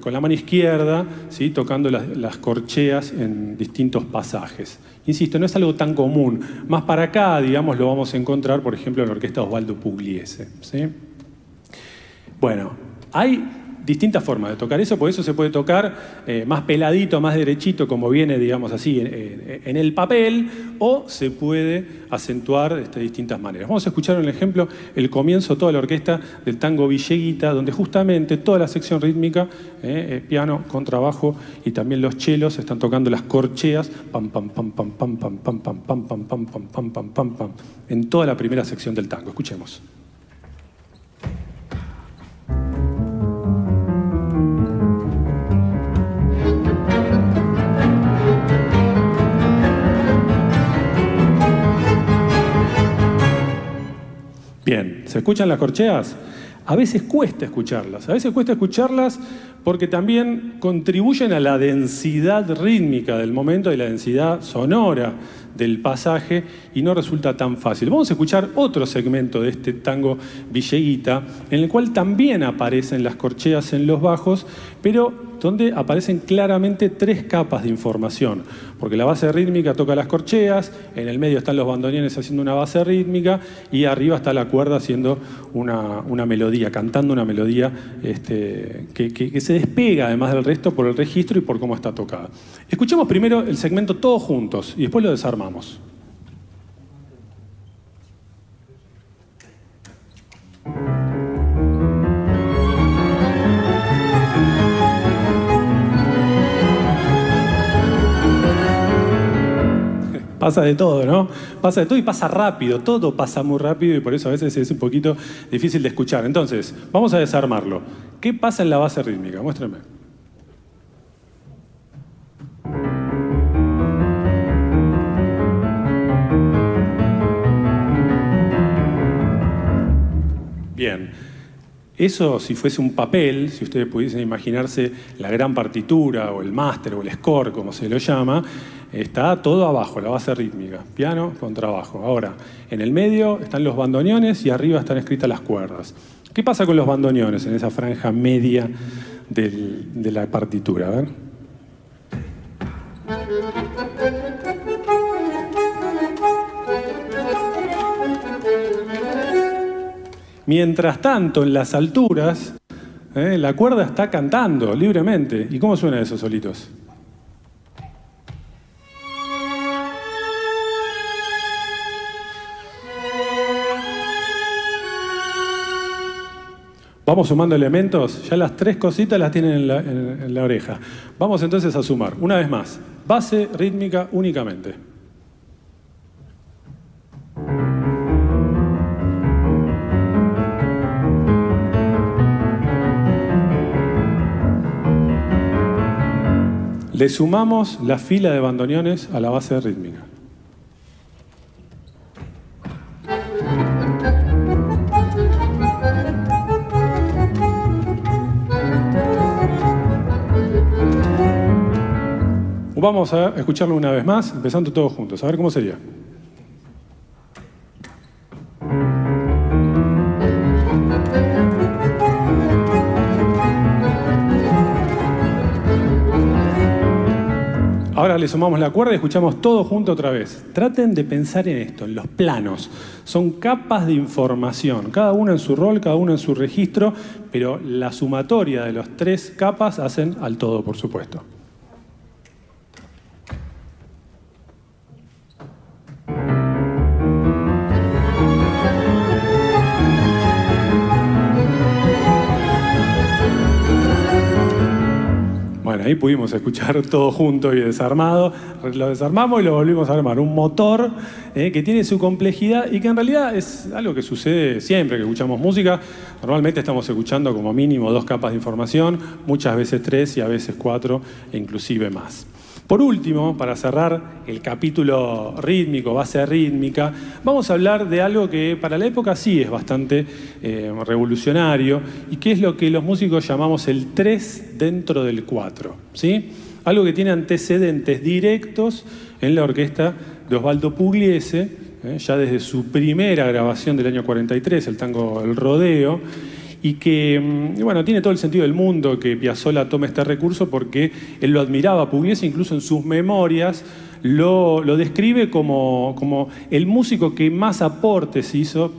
con la mano izquierda, ¿sí? tocando las, corcheas en distintos pasajes. Insisto, no es algo tan común. Más para acá, digamos, lo vamos a encontrar, por ejemplo, en la orquesta Osvaldo Pugliese. ¿sí? Bueno, hay distintas formas de tocar eso, por eso se puede tocar eh, más peladito, más derechito, como viene, digamos así, en, el papel, o se puede acentuar de distintas maneras. Vamos a escuchar un ejemplo, el comienzo, toda la orquesta del tango Villeguita, donde justamente toda la sección rítmica, eh, piano, contrabajo y también los chelos están tocando las corcheas, pam, pam, pam, pam, pam, pam, pam, pam, pam, pam, pam, pam, pam, pam, pam, pam, en toda la primera sección del tango. Escuchemos. Bien, ¿se escuchan las corcheas? A veces cuesta escucharlas, a veces cuesta escucharlas porque también contribuyen a la densidad rítmica del momento y la densidad sonora del pasaje y no resulta tan fácil. Vamos a escuchar otro segmento de este tango Villeguita, en el cual también aparecen las corcheas en los bajos, pero donde aparecen claramente tres capas de información, porque la base rítmica toca las corcheas, en el medio están los bandoneones haciendo una base rítmica y arriba está la cuerda haciendo una, melodía, cantando una melodía este, que, que se despega además del resto por el registro y por cómo está tocada. Escuchemos primero el segmento todos juntos y después lo desarmamos. Pasa de todo, ¿no? Pasa de todo y pasa rápido, todo pasa muy rápido y por eso a veces es un poquito difícil de escuchar. Entonces, vamos a desarmarlo. ¿Qué pasa en la base rítmica? Muéstrame. Bien. Eso, si fuese un papel, si ustedes pudiesen imaginarse la gran partitura o el máster o el score, como se lo llama, está todo abajo, la base rítmica, piano, contrabajo. Ahora, en el medio están los bandoneones y arriba están escritas las cuerdas. ¿Qué pasa con los bandoneones en esa franja media de la partitura? A ver. Mientras tanto, en las alturas, eh, la cuerda está cantando libremente. ¿Y cómo suena eso solitos? Vamos sumando elementos, ya las tres cositas las tienen en la, en la, oreja. Vamos entonces a sumar, una vez más, base rítmica únicamente. Le sumamos la fila de bandoneones a la base rítmica. Vamos a escucharlo una vez más, empezando todos juntos, a ver cómo sería. Ahora le sumamos la cuerda y escuchamos todo junto otra vez. Traten de pensar en esto, en los planos. Son capas de información, cada una en su rol, cada una en su registro, pero la sumatoria de las tres capas hacen al todo, por supuesto. Ahí pudimos escuchar todo junto y desarmado. Lo desarmamos y lo volvimos a armar. Un motor eh, que tiene su complejidad y que en realidad es algo que sucede siempre que escuchamos música. Normalmente estamos escuchando como mínimo dos capas de información, muchas veces tres y a veces cuatro e inclusive más. Por último, para cerrar el capítulo rítmico, base rítmica, vamos a hablar de algo que para la época sí es bastante eh, revolucionario y que es lo que los músicos llamamos el 3 dentro del 4. ¿sí? Algo que tiene antecedentes directos en la orquesta de Osvaldo Pugliese, eh, ya desde su primera grabación del año 43, el tango El Rodeo, y que, mm, bueno, tiene todo el sentido del mundo que Piazzolla tome este recurso porque él lo admiraba, Pugliese incluso en sus memorias lo, describe como, como el músico que más aportes hizo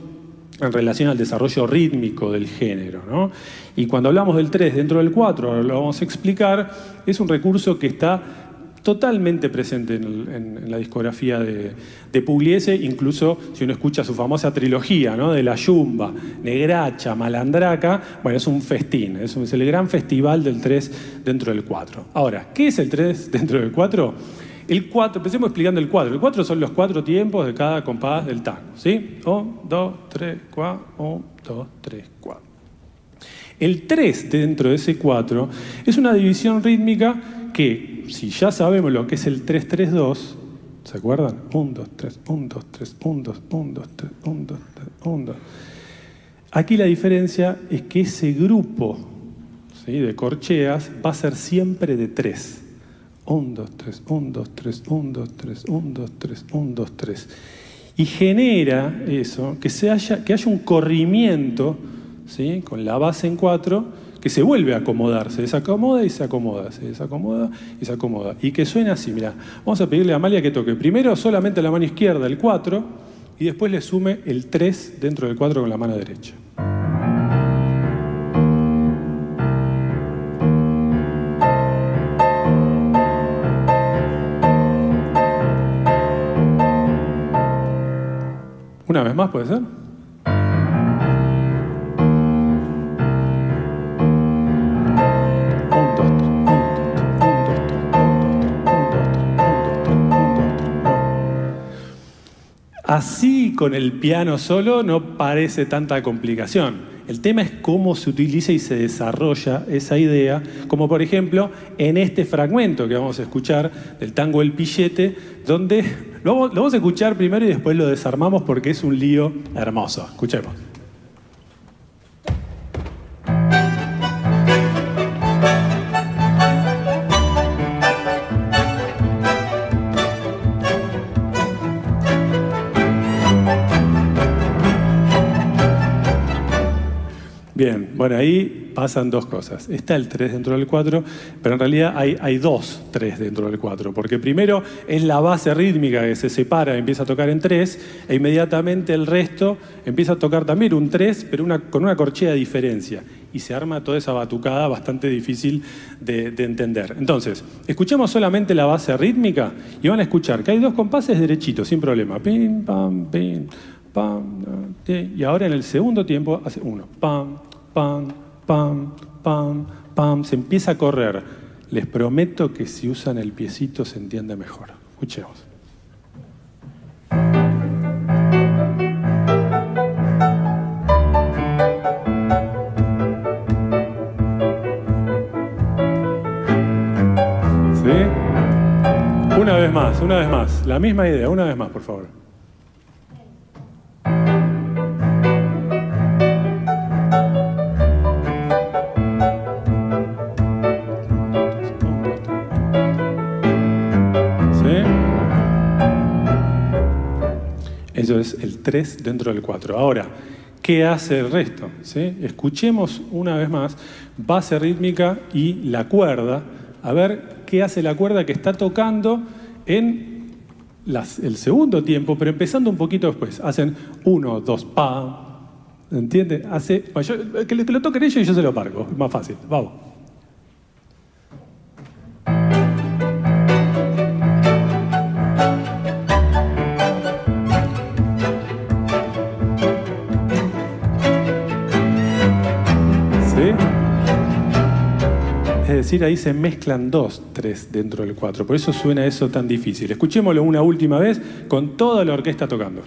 en relación al desarrollo rítmico del género. ¿no? Y cuando hablamos del 3 dentro del 4, lo vamos a explicar, es un recurso que está totalmente presente en, la discografía de, Pugliese, incluso si uno escucha su famosa trilogía ¿no? de La Yumba, Negracha, Malandraca, bueno, es un festín, es, el gran festival del 3 dentro del 4. Ahora, ¿qué es el 3 (laughs) dentro del 4? El 4, empecemos explicando el 4. El 4 son los cuatro tiempos de cada compás del tango, ¿sí? 1, 2, 3, 4, 1, 2, 3, 4. El 3 dentro de ese 4 es una división rítmica que si ya sabemos lo que es el 332, ¿se acuerdan? 1, 2, 3, 1, 2, 3, 1, 2, 1, 2, 3, 1, 2, 3, 1, 2. Aquí la diferencia es que ese grupo ¿sí? de corcheas va a ser siempre de 3. 1, 2, 3, 1, 2, 3, 1, 2, 3, 1, 2, 3, 1, 2, 3. Y genera eso, que, se haya, que haya un corrimiento ¿sí? con la base en 4 que se vuelve a acomodar, se desacomoda y se acomoda, se desacomoda y se acomoda. Y que suena así, mira, vamos a pedirle a Amalia que toque primero solamente la mano izquierda el 4 y después le sume el 3 dentro del 4 con la mano derecha. Una vez más, ¿puede ser? Así con el piano solo no parece tanta complicación. El tema es cómo se utiliza y se desarrolla esa idea, como por ejemplo en este fragmento que vamos a escuchar del tango El Pillete, donde lo, vamos a escuchar primero y después lo desarmamos porque es un lío hermoso. Escuchemos. Bueno, ahí pasan dos cosas. Está el 3 dentro del 4, pero en realidad hay, dos 3 dentro del 4, porque primero es la base rítmica que se separa, empieza a tocar en 3, e inmediatamente el resto empieza a tocar también un 3, pero con una corchea de diferencia. Y se arma toda esa batucada bastante difícil de, de entender. Entonces, escuchemos solamente la base rítmica y van a escuchar que hay dos compases derechitos, sin problema. Pim, pam, pim pam, y ahora en el segundo tiempo hace uno, pam, pam, pam, pam, pam, se empieza a correr. Les prometo que si usan el piecito se entiende mejor. Escuchemos. ¿Sí? Una vez más, una vez más. La misma idea, una vez más, por favor. Eso es el 3 dentro del 4. Ahora, ¿qué hace el resto? Escuchemos una vez más base rítmica y la cuerda, a ver qué hace la cuerda que está tocando en el segundo tiempo, pero empezando un poquito después. Hacen uno, dos, pa. ¿Entiende? Hace, que, lo toquen ellos y yo se lo parco. Más fácil. Vamos. Es decir, ahí se mezclan dos, tres dentro del cuatro. Por eso suena eso tan difícil. Escuchémoslo una última vez con toda la orquesta tocando.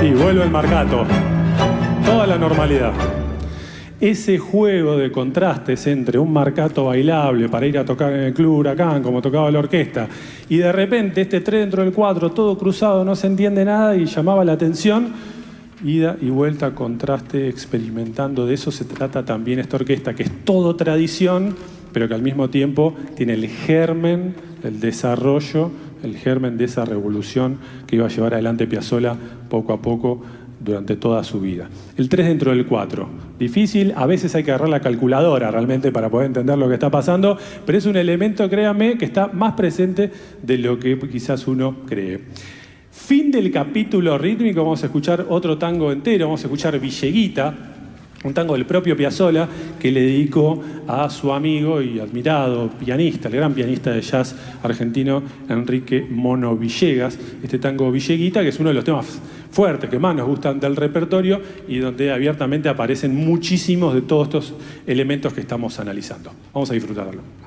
Y vuelve el marcato. Toda la normalidad ese juego de contrastes entre un marcato bailable para ir a tocar en el club Huracán, como tocaba la orquesta, y de repente este 3 dentro del 4, todo cruzado, no se entiende nada y llamaba la atención, ida y vuelta, contraste, experimentando. De eso se trata también esta orquesta, que es todo tradición, pero que al mismo tiempo tiene el germen, el desarrollo, el germen de esa revolución que iba a llevar adelante Piazzolla poco a poco durante toda su vida. El 3 dentro del 4. Difícil, a veces hay que agarrar la calculadora realmente para poder entender lo que está pasando, pero es un elemento, créame, que está más presente de lo que quizás uno cree. Fin del capítulo rítmico, vamos a escuchar otro tango entero, vamos a escuchar Villeguita, un tango del propio Piazzolla que le dedicó a su amigo y admirado pianista, el gran pianista de jazz argentino Enrique Mono Villegas. Este tango Villeguita, que es uno de los temas fuertes que más nos gustan del repertorio y donde abiertamente aparecen muchísimos de todos estos elementos que estamos analizando. Vamos a disfrutarlo.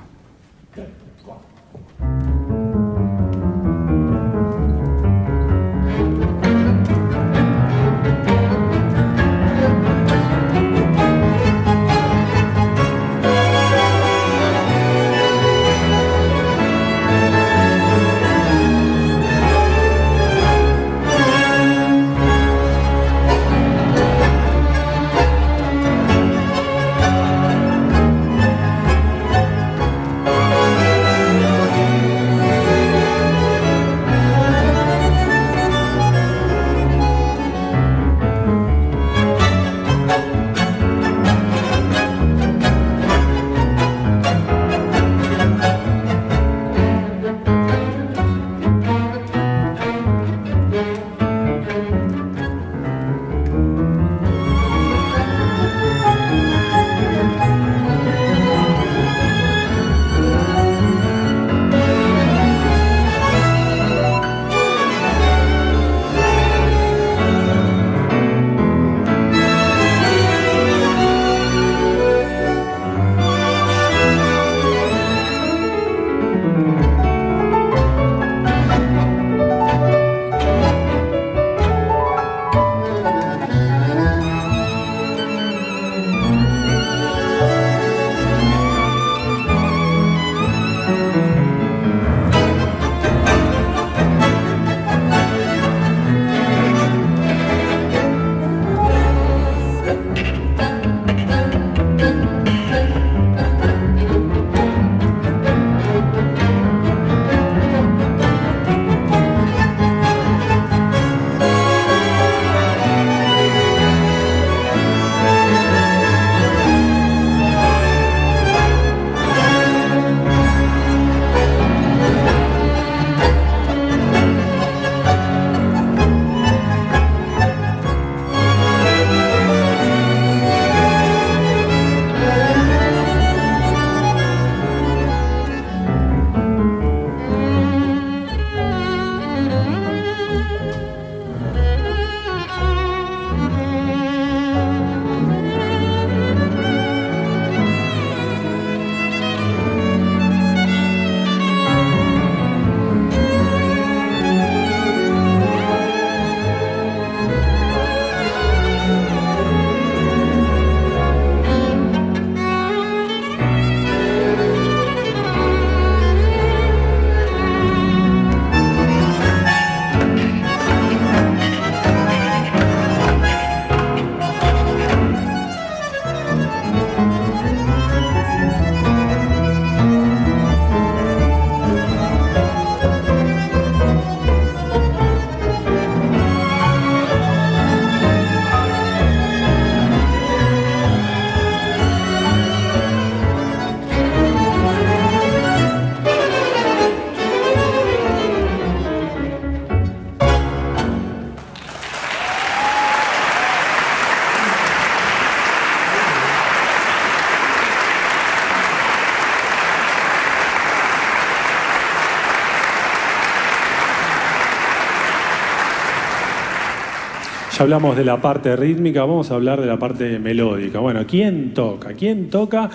Hablamos de la parte rítmica, vamos a hablar de la parte melódica. Bueno, ¿quién toca? ¿Quién toca?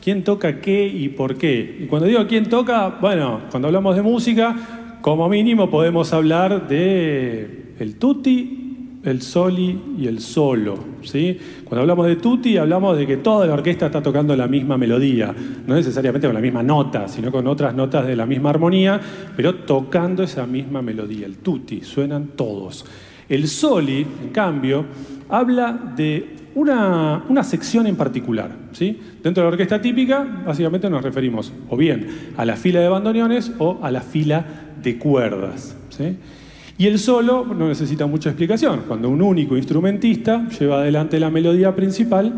¿Quién toca qué y por qué? Y cuando digo quién toca, bueno, cuando hablamos de música, como mínimo podemos hablar de el tutti, el soli y el solo. ¿sí? Cuando hablamos de tutti, hablamos de que toda la orquesta está tocando la misma melodía, no necesariamente con la misma nota, sino con otras notas de la misma armonía, pero tocando esa misma melodía. El tutti, suenan todos. El soli, en cambio, habla de una, sección en particular. ¿sí? Dentro de la orquesta típica, básicamente nos referimos o bien a la fila de bandoneones o a la fila de cuerdas. Y el solo no necesita mucha explicación. Cuando un único instrumentista lleva adelante la melodía principal,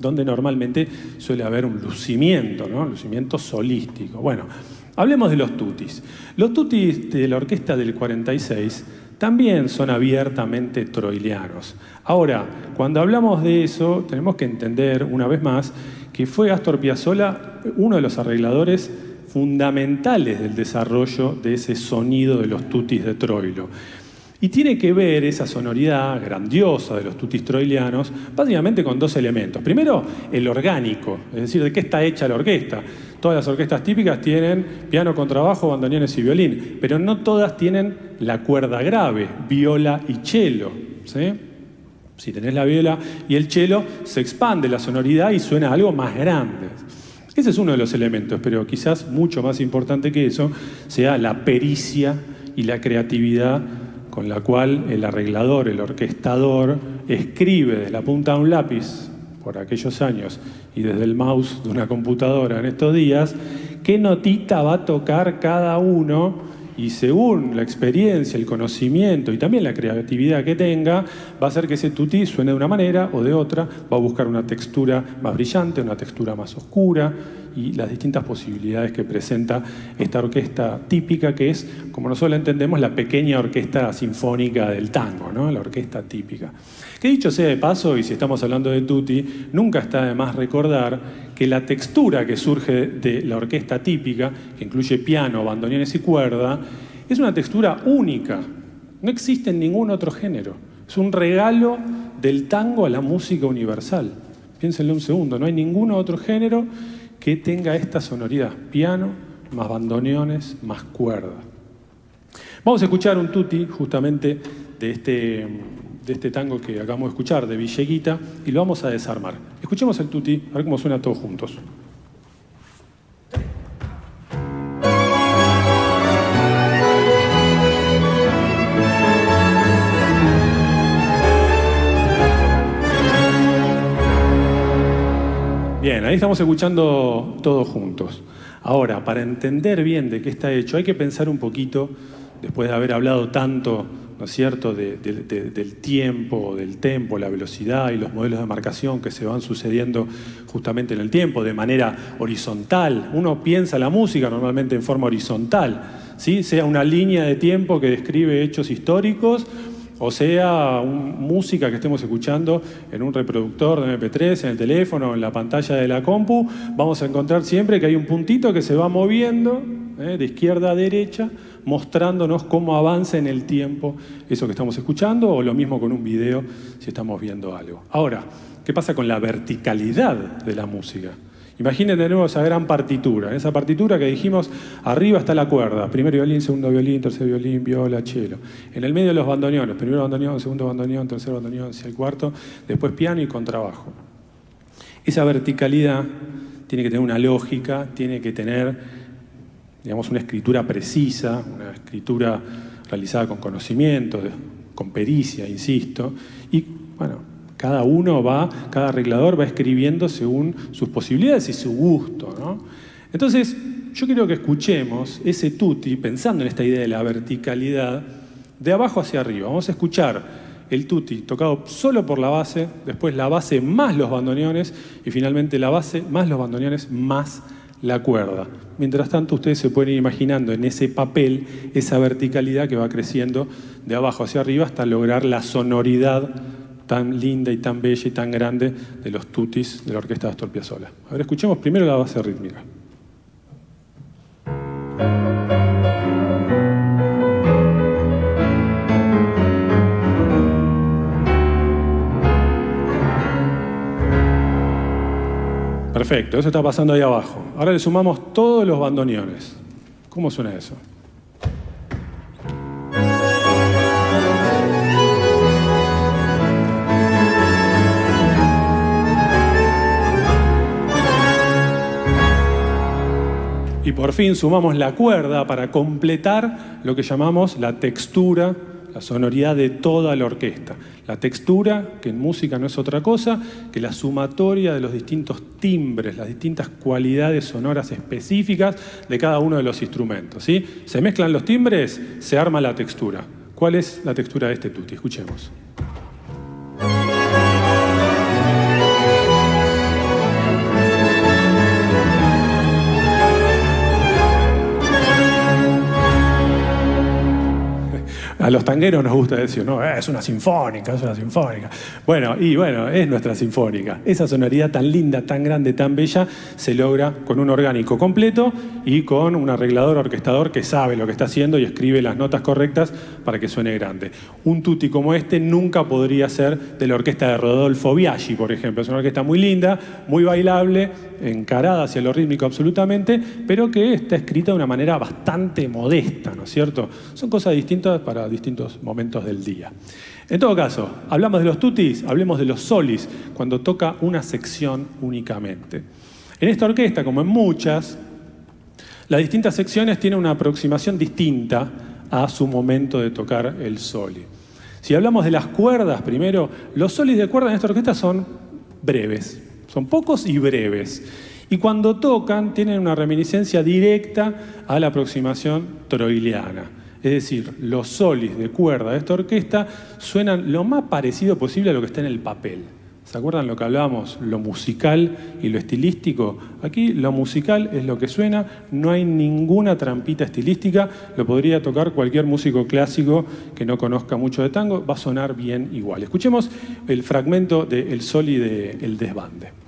donde normalmente suele haber un lucimiento, un lucimiento solístico. Bueno, hablemos de los tutis. Los tutis de la orquesta del 46 también son abiertamente troilianos. Ahora, cuando hablamos de eso, tenemos que entender una vez más que fue Astor Piazzolla uno de los arregladores fundamentales del desarrollo de ese sonido de los tutis de Troilo. Y tiene que ver esa sonoridad grandiosa de los tutis troilianos básicamente con dos elementos. Primero, el orgánico, es decir, de qué está hecha la orquesta. Todas las orquestas típicas tienen piano, contrabajo, bandoneones y violín, pero no todas tienen la cuerda grave, viola y cello. Si tenés la viola y el cello, se expande la sonoridad y suena algo más grande. Ese es uno de los elementos, pero quizás mucho más importante que eso sea la pericia y la creatividad con la cual el arreglador, el orquestador, escribe desde la punta de un lápiz por aquellos años y desde el mouse de una computadora en estos días, qué notita va a tocar cada uno y según la experiencia, el conocimiento y también la creatividad que tenga, va a hacer que ese tutí suene de una manera o de otra, va a buscar una textura más brillante, una textura más oscura y las distintas posibilidades que presenta esta orquesta típica que es, como nosotros la entendemos, la pequeña orquesta sinfónica del tango, ¿no? la orquesta típica. Que dicho sea de paso, y si estamos hablando de tutti, nunca está de más recordar que la textura que surge de la orquesta típica, que incluye piano, bandoneones y cuerda, es una textura única. No existe en ningún otro género. Es un regalo del tango a la música universal. Piénsenlo un segundo, no hay ningún otro género que tenga esta sonoridad. Piano, más bandoneones, más cuerda. Vamos a escuchar un tutti justamente de este de este tango que acabamos de escuchar, de Villeguita, y lo vamos a desarmar. Escuchemos el tutti, a ver cómo suena todos juntos. Bien, ahí estamos escuchando todos juntos. Ahora, para entender bien de qué está hecho, hay que pensar un poquito, después de haber hablado tanto ¿no es cierto?, del tiempo, del tempo, la velocidad y los modelos de marcación que se van sucediendo justamente en el tiempo, de manera horizontal. Uno piensa la música normalmente en forma horizontal, ¿sí? sea una línea de tiempo que describe hechos históricos o sea música que estemos escuchando en un reproductor de MP3, en el teléfono, en la pantalla de la compu, vamos a encontrar siempre que hay un puntito que se va moviendo ¿eh? de izquierda a derecha mostrándonos cómo avanza en el tiempo eso que estamos escuchando, o lo mismo con un video si estamos viendo algo. Ahora, ¿qué pasa con la verticalidad de la música? Imaginen de nuevo esa gran partitura. En esa partitura que dijimos, arriba está la cuerda, primer violín, segundo violín, tercer violín, viola, cello. En el medio los bandoneones, primero bandoneón, segundo bandoneón, tercer bandoneón, el cuarto, después piano y contrabajo. Esa verticalidad tiene que tener una lógica, tiene que tener digamos, una escritura precisa, una escritura realizada con conocimiento, con pericia, insisto, y bueno, cada uno va, cada arreglador va escribiendo según sus posibilidades y su gusto. ¿no? Entonces, yo quiero que escuchemos ese tutti, pensando en esta idea de la verticalidad, de abajo hacia arriba. Vamos a escuchar el tutti tocado solo por la base, después la base más los bandoneones y finalmente la base más los bandoneones más la cuerda. Mientras tanto, ustedes se pueden ir imaginando en ese papel esa verticalidad que va creciendo de abajo hacia arriba hasta lograr la sonoridad tan linda y tan bella y tan grande de los tutis de la orquesta de Astor Piazzolla. A ver, escuchemos primero la base rítmica. Perfecto, eso está pasando ahí abajo. Ahora le sumamos todos los bandoneones. ¿Cómo suena eso? Y por fin sumamos la cuerda para completar lo que llamamos la textura, la sonoridad de toda la orquesta. La textura, que en música no es otra cosa que la sumatoria de los distintos timbres, las distintas cualidades sonoras específicas de cada uno de los instrumentos. ¿sí? Se mezclan los timbres, se arma la textura. ¿Cuál es la textura de este tutti? Escuchemos. A los tangueros nos gusta decir, no, es una sinfónica, es una sinfónica. Bueno, y bueno, es nuestra sinfónica. Esa sonoridad tan linda, tan grande, tan bella, se logra con un orgánico completo y con un arreglador orquestador que sabe lo que está haciendo y escribe las notas correctas para que suene grande. Un tutti como este nunca podría ser de la orquesta de Rodolfo Biaggi, por ejemplo. Es una orquesta muy linda, muy bailable, encarada hacia lo rítmico absolutamente, pero que está escrita de una manera bastante modesta, ¿no es cierto? Son cosas distintas para distintos momentos del día. En todo caso, hablamos de los tutis, hablemos de los solis, cuando toca una sección únicamente. En esta orquesta, como en muchas, las distintas secciones tienen una aproximación distinta a su momento de tocar el soli. Si hablamos de las cuerdas primero, los solis de cuerda en esta orquesta son breves, son pocos y breves. Y cuando tocan tienen una reminiscencia directa a la aproximación troiliana. Es decir, los solis de cuerda de esta orquesta suenan lo más parecido posible a lo que está en el papel. ¿Se acuerdan lo que hablábamos? Lo musical y lo estilístico. Aquí lo musical es lo que suena, no hay ninguna trampita estilística, lo podría tocar cualquier músico clásico que no conozca mucho de tango, va a sonar bien igual. Escuchemos el fragmento del soli de El Desbande.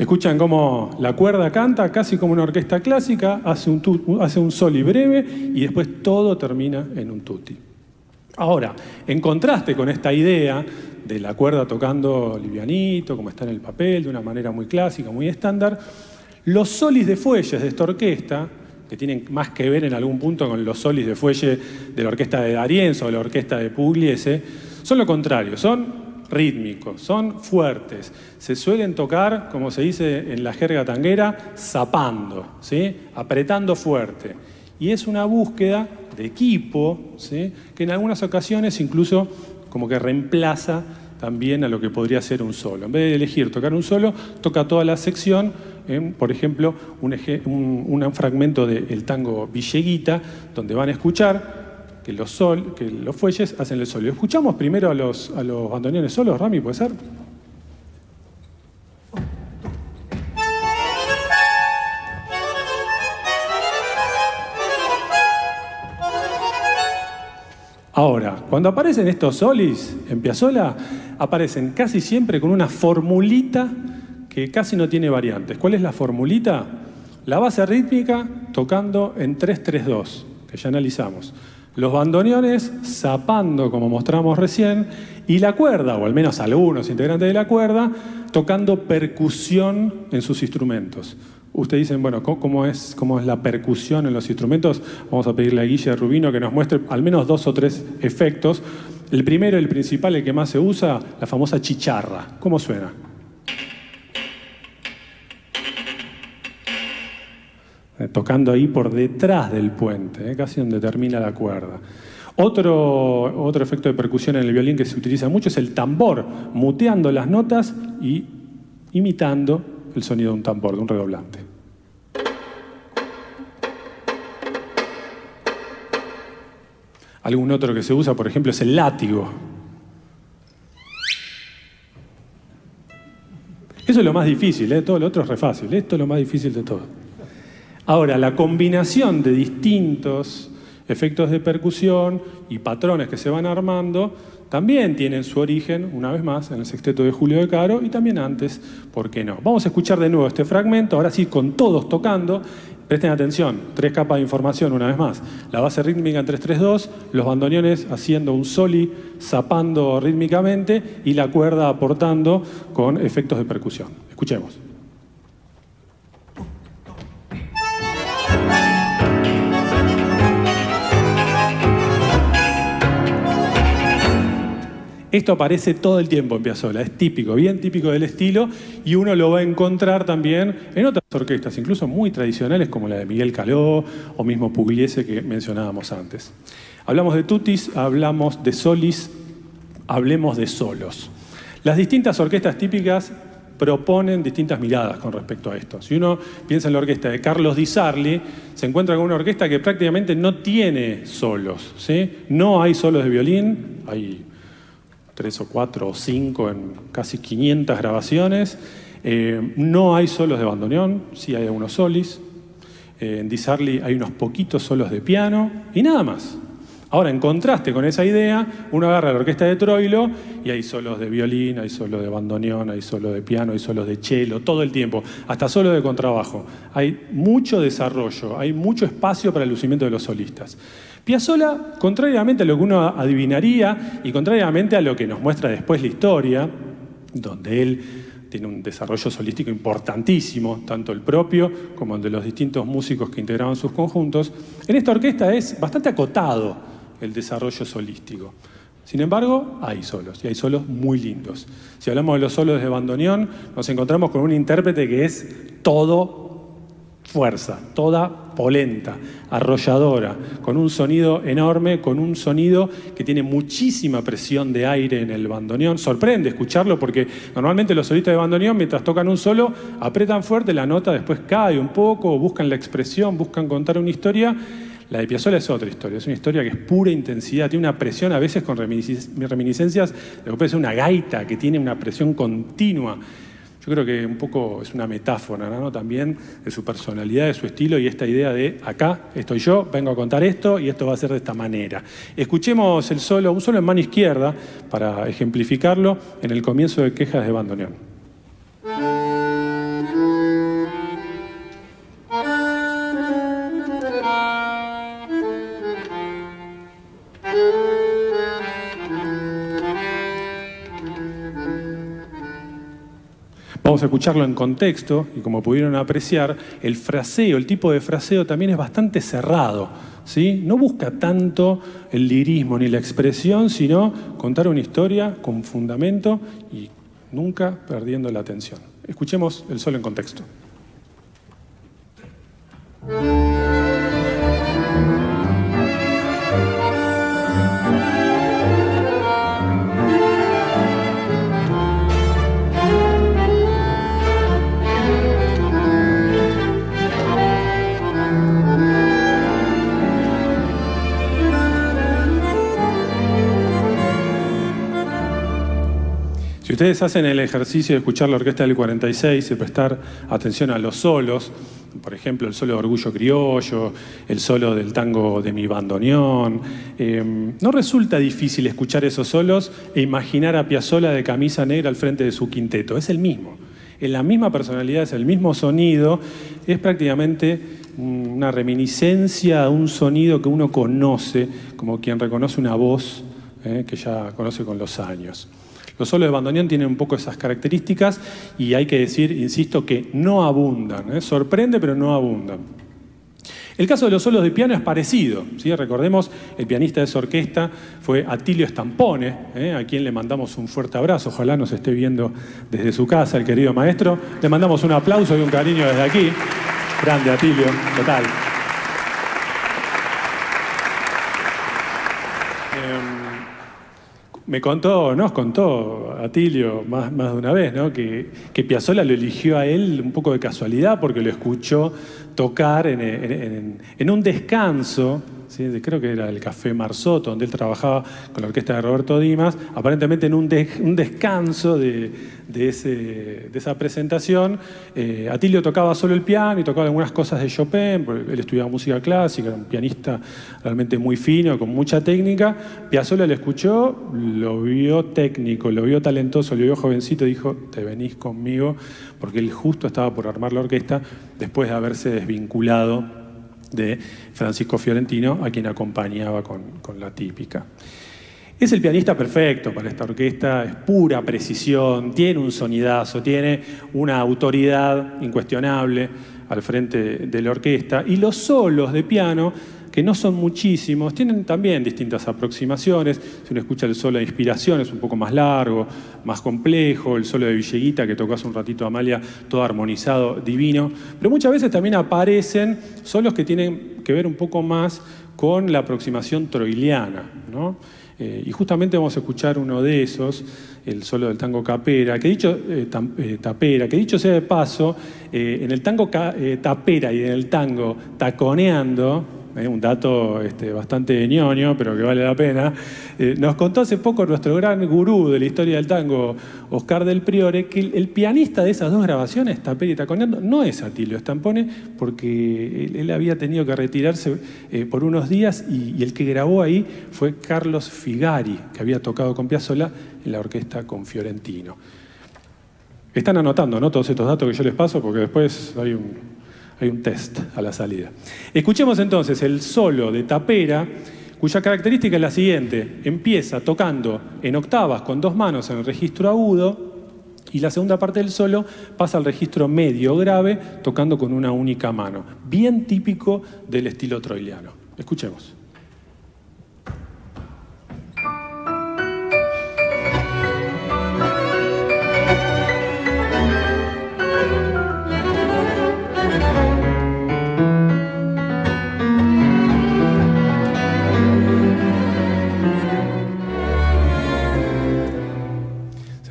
Escuchan cómo la cuerda canta, casi como una orquesta clásica, hace un, hace un soli breve y después todo termina en un tutti. Ahora, en contraste con esta idea de la cuerda tocando livianito, como está en el papel, de una manera muy clásica, muy estándar, los solis de fuelles de esta orquesta, que tienen más que ver en algún punto con los solis de fuelle de la orquesta de Darienzo o la orquesta de Pugliese, son lo contrario, son rítmicos, son fuertes. Se suelen tocar, como se dice en la jerga tanguera, zapando, ¿sí? apretando fuerte. Y es una búsqueda de equipo ¿sí? que en algunas ocasiones incluso como que reemplaza también a lo que podría ser un solo. En vez de elegir tocar un solo, toca toda la sección, por ejemplo, un, un fragmento del tango Villeguita, donde van a escuchar que los, sol, que los fuelles hacen el sol. Escuchamos primero a los, a los bandoneones solos, Rami, ¿puede ser? Ahora, cuando aparecen estos solis en Piazzolla, aparecen casi siempre con una formulita que casi no tiene variantes. ¿Cuál es la formulita? La base rítmica tocando en 3-3-2, que ya analizamos los bandoneones zapando, como mostramos recién, y la cuerda, o al menos algunos integrantes de la cuerda, tocando percusión en sus instrumentos. Ustedes dicen, bueno, ¿cómo es, ¿cómo es la percusión en los instrumentos? Vamos a pedirle a Guille Rubino que nos muestre al menos dos o tres efectos. El primero, el principal, el que más se usa, la famosa chicharra. ¿Cómo suena? Tocando ahí por detrás del puente, eh, casi donde termina la cuerda. Otro, otro efecto de percusión en el violín que se utiliza mucho es el tambor, muteando las notas y imitando el sonido de un tambor, de un redoblante. Algún otro que se usa, por ejemplo, es el látigo. Eso es lo más difícil, ¿eh? todo lo otro es re fácil. Esto es lo más difícil de todo. Ahora, la combinación de distintos efectos de percusión y patrones que se van armando también tienen su origen, una vez más, en el sexteto de Julio de Caro y también antes, ¿por qué no? Vamos a escuchar de nuevo este fragmento, ahora sí con todos tocando. Presten atención, tres capas de información una vez más. La base rítmica en 3-3-2, los bandoneones haciendo un soli, zapando rítmicamente y la cuerda aportando con efectos de percusión. Escuchemos. Esto aparece todo el tiempo en Piazzolla, es típico, bien típico del estilo, y uno lo va a encontrar también en otras orquestas, incluso muy tradicionales como la de Miguel Caló o mismo Pugliese que mencionábamos antes. Hablamos de tutis, hablamos de solis, hablemos de solos. Las distintas orquestas típicas proponen distintas miradas con respecto a esto. Si uno piensa en la orquesta de Carlos Di Sarli, se encuentra con una orquesta que prácticamente no tiene solos. No hay solos de violín, hay tres o cuatro o cinco en casi 500 grabaciones. Eh, no hay solos de bandoneón, sí hay algunos solis. Eh, en Disarly hay unos poquitos solos de piano y nada más. Ahora, en contraste con esa idea, uno agarra la orquesta de Troilo y hay solos de violín, hay solos de bandoneón, hay solos de piano, hay solos de cello, todo el tiempo, hasta solos de contrabajo. Hay mucho desarrollo, hay mucho espacio para el lucimiento de los solistas. Piazzolla, contrariamente a lo que uno adivinaría y contrariamente a lo que nos muestra después la historia, donde él tiene un desarrollo solístico importantísimo, tanto el propio como el de los distintos músicos que integraban sus conjuntos, en esta orquesta es bastante acotado el desarrollo solístico. Sin embargo, hay solos, y hay solos muy lindos. Si hablamos de los solos de bandoneón, nos encontramos con un intérprete que es todo fuerza, toda polenta, arrolladora, con un sonido enorme, con un sonido que tiene muchísima presión de aire en el bandoneón. Sorprende escucharlo porque normalmente los solistas de bandoneón, mientras tocan un solo, apretan fuerte, la nota después cae un poco, buscan la expresión, buscan contar una historia. La de Piazzolla es otra historia, es una historia que es pura intensidad, tiene una presión a veces con reminiscencias de una gaita, que tiene una presión continua. Yo creo que un poco es una metáfora ¿no? también de su personalidad, de su estilo y esta idea de acá estoy yo, vengo a contar esto y esto va a ser de esta manera. Escuchemos el solo, un solo en mano izquierda para ejemplificarlo en el comienzo de Quejas de Bandoneón. Vamos a escucharlo en contexto y como pudieron apreciar, el fraseo, el tipo de fraseo también es bastante cerrado. ¿sí? No busca tanto el lirismo ni la expresión, sino contar una historia con fundamento y nunca perdiendo la atención. Escuchemos el solo en contexto. Ustedes hacen el ejercicio de escuchar la orquesta del 46 y prestar atención a los solos, por ejemplo, el solo de Orgullo Criollo, el solo del tango de mi bandoneón, eh, no resulta difícil escuchar esos solos e imaginar a Piazzolla de camisa negra al frente de su quinteto. Es el mismo. Es la misma personalidad, es el mismo sonido, es prácticamente una reminiscencia a un sonido que uno conoce, como quien reconoce una voz eh, que ya conoce con los años. Los solos de bandoneón tienen un poco esas características y hay que decir, insisto, que no abundan. ¿eh? Sorprende, pero no abundan. El caso de los solos de piano es parecido. ¿sí? Recordemos, el pianista de esa orquesta fue Atilio Stampone, ¿eh? a quien le mandamos un fuerte abrazo. Ojalá nos esté viendo desde su casa, el querido maestro. Le mandamos un aplauso y un cariño desde aquí. Grande, Atilio, total. Me contó, nos contó Atilio más, más de una vez, ¿no? que, que Piazzolla lo eligió a él un poco de casualidad porque lo escuchó tocar en, un descanso creo que era el Café Marzotto, donde él trabajaba con la orquesta de Roberto Dimas, aparentemente en un, descanso de, esa presentación. Eh, Atilio tocaba solo el piano y tocaba algunas cosas de Chopin, porque él estudiaba música clásica, era un pianista realmente muy fino, con mucha técnica. Piazzolla le escuchó, lo vio técnico, lo vio talentoso, lo vio jovencito, dijo, te venís conmigo, porque él justo estaba por armar la orquesta después de haberse desvinculado de Francisco Fiorentino, a quien acompañaba con, con la típica. Es el pianista perfecto para esta orquesta, es pura precisión, tiene un sonidazo, tiene una autoridad incuestionable al frente de la orquesta y los solos de piano, que no son muchísimos, tienen también distintas aproximaciones. Si uno escucha el solo de inspiración es un poco más largo, más complejo, el solo de Villeguita que tocó hace un ratito Amalia, todo armonizado, divino, pero muchas veces también aparecen solos que tienen que ver un poco más con la aproximación troiliana, ¿no? Eh, y justamente vamos a escuchar uno de esos, el solo del tango capera, que dicho, eh, eh, tapera, que dicho sea de paso, en el tango tapera y en el tango taconeando, eh, un dato este, bastante ñoño, pero que vale la pena. Eh, nos contó hace poco nuestro gran gurú de la historia del tango, Oscar del Priore, que el, pianista de esas dos grabaciones, Taperi y Taconeando, no es Atilio Stampone, porque él, había tenido que retirarse eh, por unos días y, el que grabó ahí fue Carlos Figari, que había tocado con Piazzolla en la orquesta con Fiorentino. Están anotando ¿no? todos estos datos que yo les paso, porque después hay un, hay un test a la salida. Escuchemos entonces el solo de tapera, cuya característica es la siguiente. Empieza tocando en octavas con dos manos en el registro agudo y la segunda parte del solo pasa al registro medio grave tocando con una única mano. Bien típico del estilo troiliano. Escuchemos.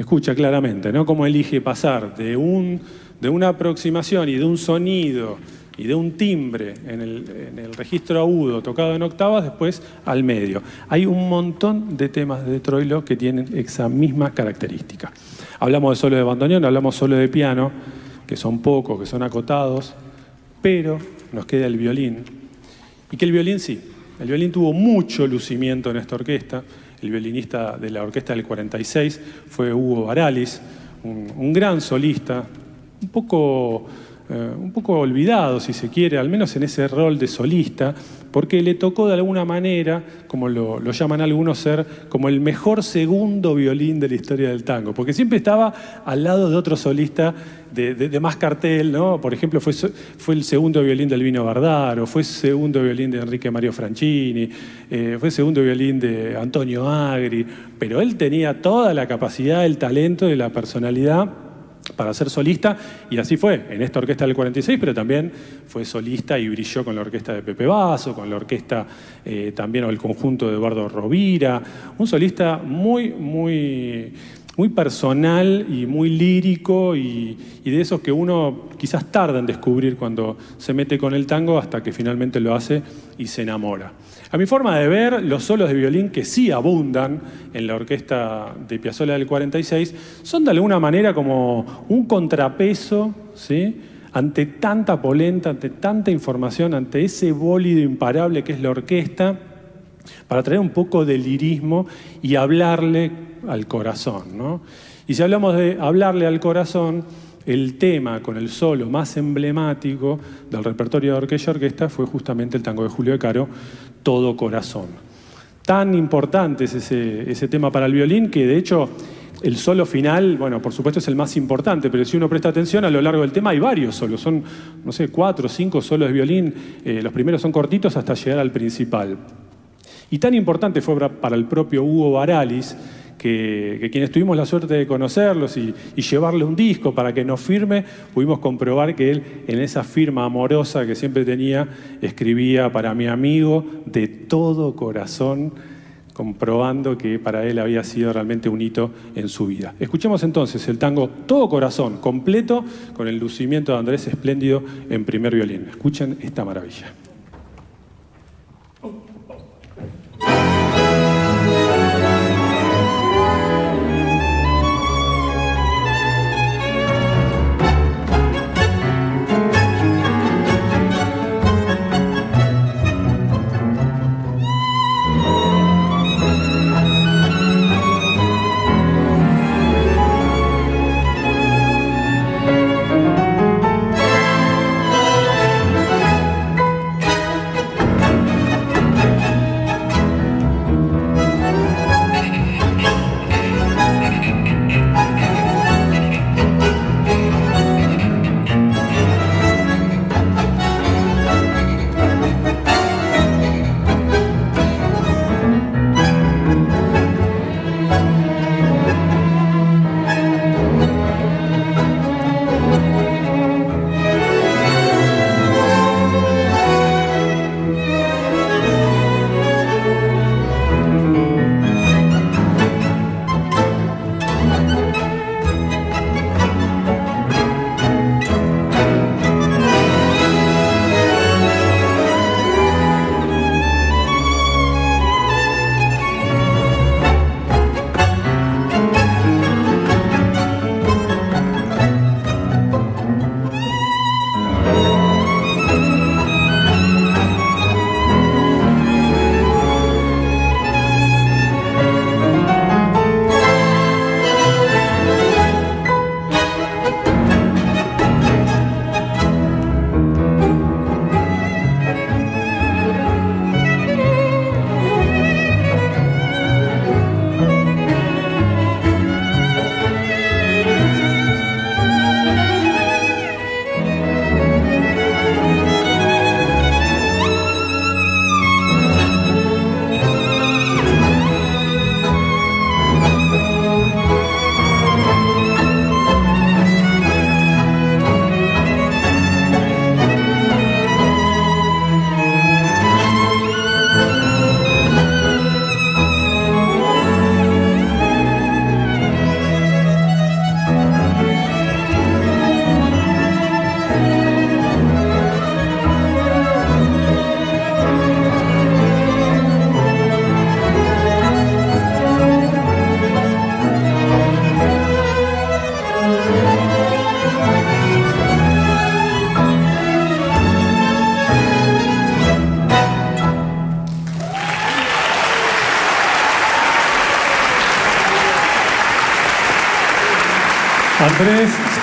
Escucha claramente, ¿no? Cómo elige pasar de, un, de una aproximación y de un sonido y de un timbre en el, registro agudo tocado en octavas, después al medio. Hay un montón de temas de Troilo que tienen esa misma característica. Hablamos solo de bandoneón, hablamos solo de piano, que son pocos, que son acotados, pero nos queda el violín. Y que el violín sí, el violín tuvo mucho lucimiento en esta orquesta el violinista de la orquesta del 46 fue Hugo Baralis, un, gran solista, un poco, eh, un poco olvidado, si se quiere, al menos en ese rol de solista, porque le tocó de alguna manera, como lo, llaman algunos, ser como el mejor segundo violín de la historia del tango, porque siempre estaba al lado de otro solista de, más cartel, ¿no? Por ejemplo, fue, el segundo violín del Vino Bardaro, fue el segundo violín de Enrique Mario Franchini, eh, fue el segundo violín de Antonio Agri, pero él tenía toda la capacidad, el talento y la personalidad para ser solista, y así fue en esta orquesta del 46, pero también fue solista y brilló con la orquesta de Pepe Basso, con la orquesta eh, también o el conjunto de Eduardo Rovira, un solista muy, muy muy personal y muy lírico y, de esos que uno quizás tarda en descubrir cuando se mete con el tango hasta que finalmente lo hace y se enamora. A mi forma de ver, los solos de violín que sí abundan en la orquesta de Piazzolla del 46 son de alguna manera como un contrapeso, ¿sí? ante tanta polenta, ante tanta información, ante ese bólido imparable que es la orquesta, para traer un poco de lirismo y hablarle al corazón. ¿no? Y si hablamos de hablarle al corazón, el tema con el solo más emblemático del repertorio de orquesta orquesta fue justamente el tango de Julio de Caro, Todo Corazón. Tan importante es ese, ese tema para el violín que de hecho el solo final, bueno, por supuesto es el más importante, pero si uno presta atención a lo largo del tema hay varios solos, son, no sé, cuatro o cinco solos de violín, eh, los primeros son cortitos hasta llegar al principal. Y tan importante fue para el propio Hugo Baralis, que, quienes tuvimos la suerte de conocerlos y, llevarle un disco para que nos firme, pudimos comprobar que él en esa firma amorosa que siempre tenía, escribía para mi amigo de todo corazón, comprobando que para él había sido realmente un hito en su vida. Escuchemos entonces el tango Todo Corazón, completo, con el lucimiento de Andrés Espléndido en primer violín. Escuchen esta maravilla.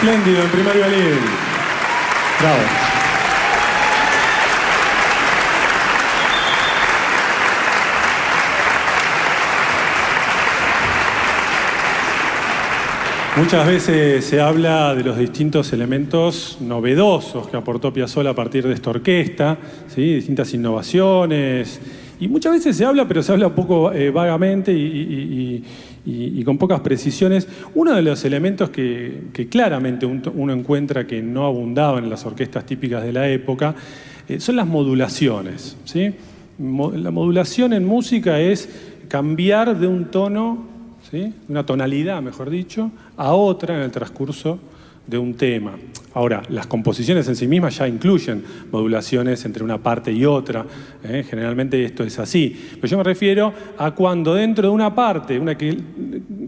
Espléndido en primer violín. Bravo. Muchas veces se habla de los distintos elementos novedosos que aportó Piazzolla a partir de esta orquesta, ¿sí? distintas innovaciones. Y muchas veces se habla, pero se habla un poco eh, vagamente y, con pocas precisiones. Uno de los elementos que, claramente uno encuentra que no abundaba en las orquestas típicas de la época eh, son las modulaciones. ¿sí? La modulación en música es cambiar de un tono una tonalidad, mejor dicho, a otra en el transcurso de un tema. Ahora, las composiciones en sí mismas ya incluyen modulaciones entre una parte y otra. ¿eh? Generalmente esto es así. Pero yo me refiero a cuando dentro de una parte, una que,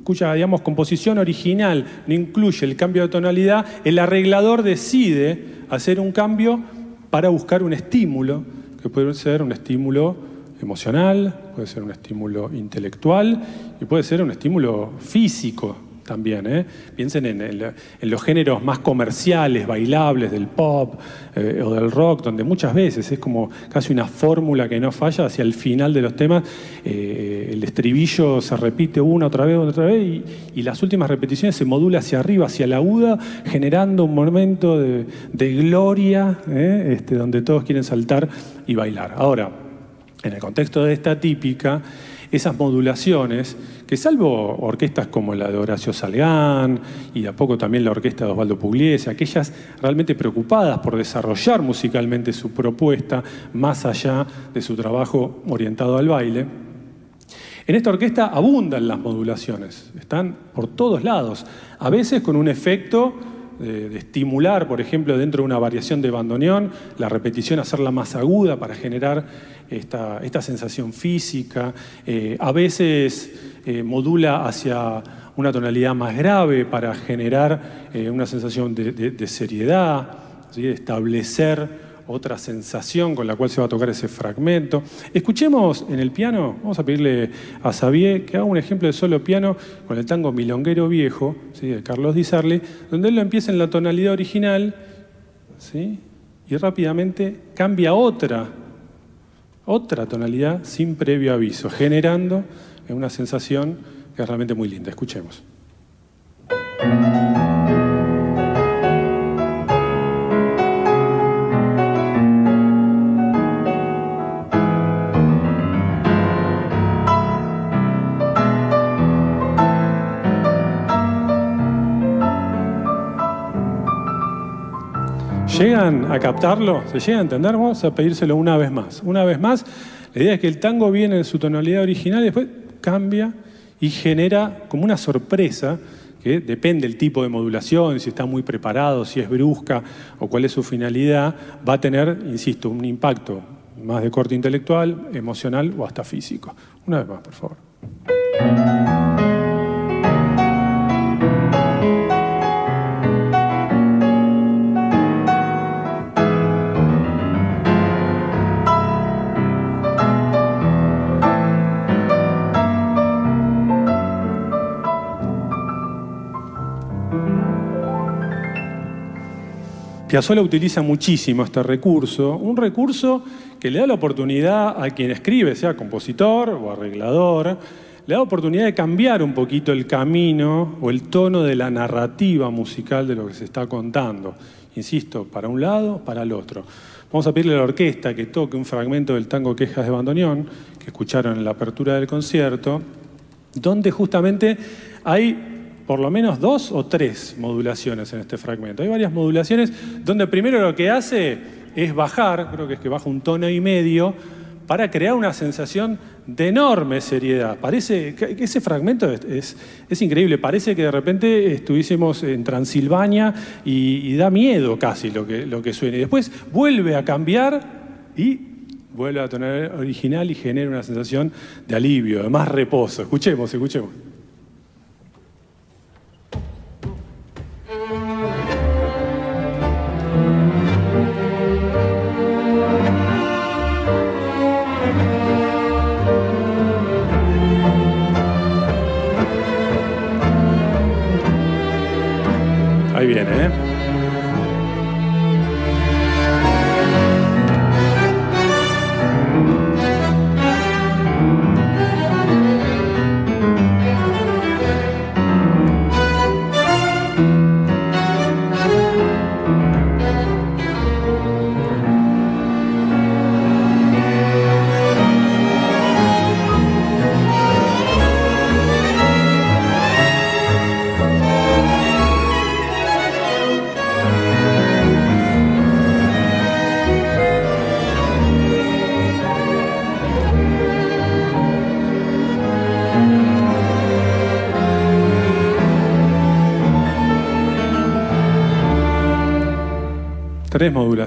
cuya digamos, composición original no incluye el cambio de tonalidad, el arreglador decide hacer un cambio para buscar un estímulo, que puede ser un estímulo emocional, puede ser un estímulo intelectual y puede ser un estímulo físico también. ¿eh? Piensen en, los géneros más comerciales, bailables del pop eh, o del rock, donde muchas veces es como casi una fórmula que no falla hacia el final de los temas. Eh, el estribillo se repite una otra vez, otra vez, y, las últimas repeticiones se modula hacia arriba, hacia la aguda, generando un momento de, gloria, este, donde todos quieren saltar y bailar. Ahora, en el contexto de esta típica, esas modulaciones, que salvo orquestas como la de Horacio Salgán y a poco también la orquesta de Osvaldo Pugliese, aquellas realmente preocupadas por desarrollar musicalmente su propuesta más allá de su trabajo orientado al baile, en esta orquesta abundan las modulaciones, están por todos lados, a veces con un efecto de, estimular, por ejemplo, dentro de una variación de bandoneón, la repetición, hacerla más aguda para generar esta, sensación física. Eh, a veces eh, modula hacia una tonalidad más grave para generar eh, una sensación de, seriedad, de establecer otra sensación con la cual se va a tocar ese fragmento. Escuchemos en el piano, vamos a pedirle a Xavier que haga un ejemplo de solo piano con el tango Milonguero Viejo, ¿sí? de Carlos Di Sarli, donde él lo empieza en la tonalidad original ¿sí? y rápidamente cambia otra, otra tonalidad sin previo aviso, generando una sensación que es realmente muy linda. Escuchemos. ¿Llegan a captarlo? ¿Se llega a entender? Vamos a pedírselo una vez más. Una vez más, la idea es que el tango viene en su tonalidad original y después cambia y genera como una sorpresa que depende del tipo de modulación, si está muy preparado, si es brusca o cuál es su finalidad, va a tener, insisto, un impacto más de corte intelectual, emocional o hasta físico. Una vez más, por favor. Piazzolla utiliza muchísimo este recurso, un recurso que le da la oportunidad a quien escribe, sea compositor o arreglador, le da la oportunidad de cambiar un poquito el camino o el tono de la narrativa musical de lo que se está contando. Insisto, para un lado, para el otro. Vamos a pedirle a la orquesta que toque un fragmento del tango Quejas de Bandoneón, que escucharon en la apertura del concierto, donde justamente hay por lo menos dos o tres modulaciones en este fragmento. Hay varias modulaciones donde primero lo que hace es bajar, creo que es que baja un tono y medio, para crear una sensación de enorme seriedad. Parece que ese fragmento es, increíble, parece que de repente estuviésemos en Transilvania y, da miedo casi lo que, lo suena. Y después vuelve a cambiar y vuelve a tonar original y genera una sensación de alivio, de más reposo. Escuchemos, escuchemos.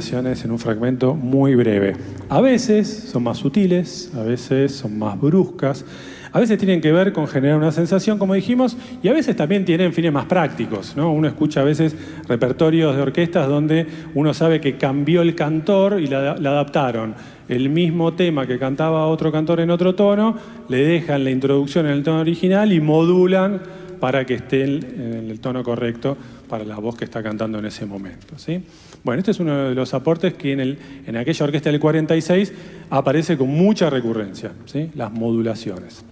En un fragmento muy breve. A veces son más sutiles, a veces son más bruscas, a veces tienen que ver con generar una sensación, como dijimos, y a veces también tienen fines más prácticos. ¿no? Uno escucha a veces repertorios de orquestas donde uno sabe que cambió el cantor y la, la adaptaron. El mismo tema que cantaba otro cantor en otro tono, le dejan la introducción en el tono original y modulan para que esté en el tono correcto para la voz que está cantando en ese momento. ¿sí? Bueno, este es uno de los aportes que en, el, en aquella orquesta del 46 aparece con mucha recurrencia, ¿sí? las modulaciones.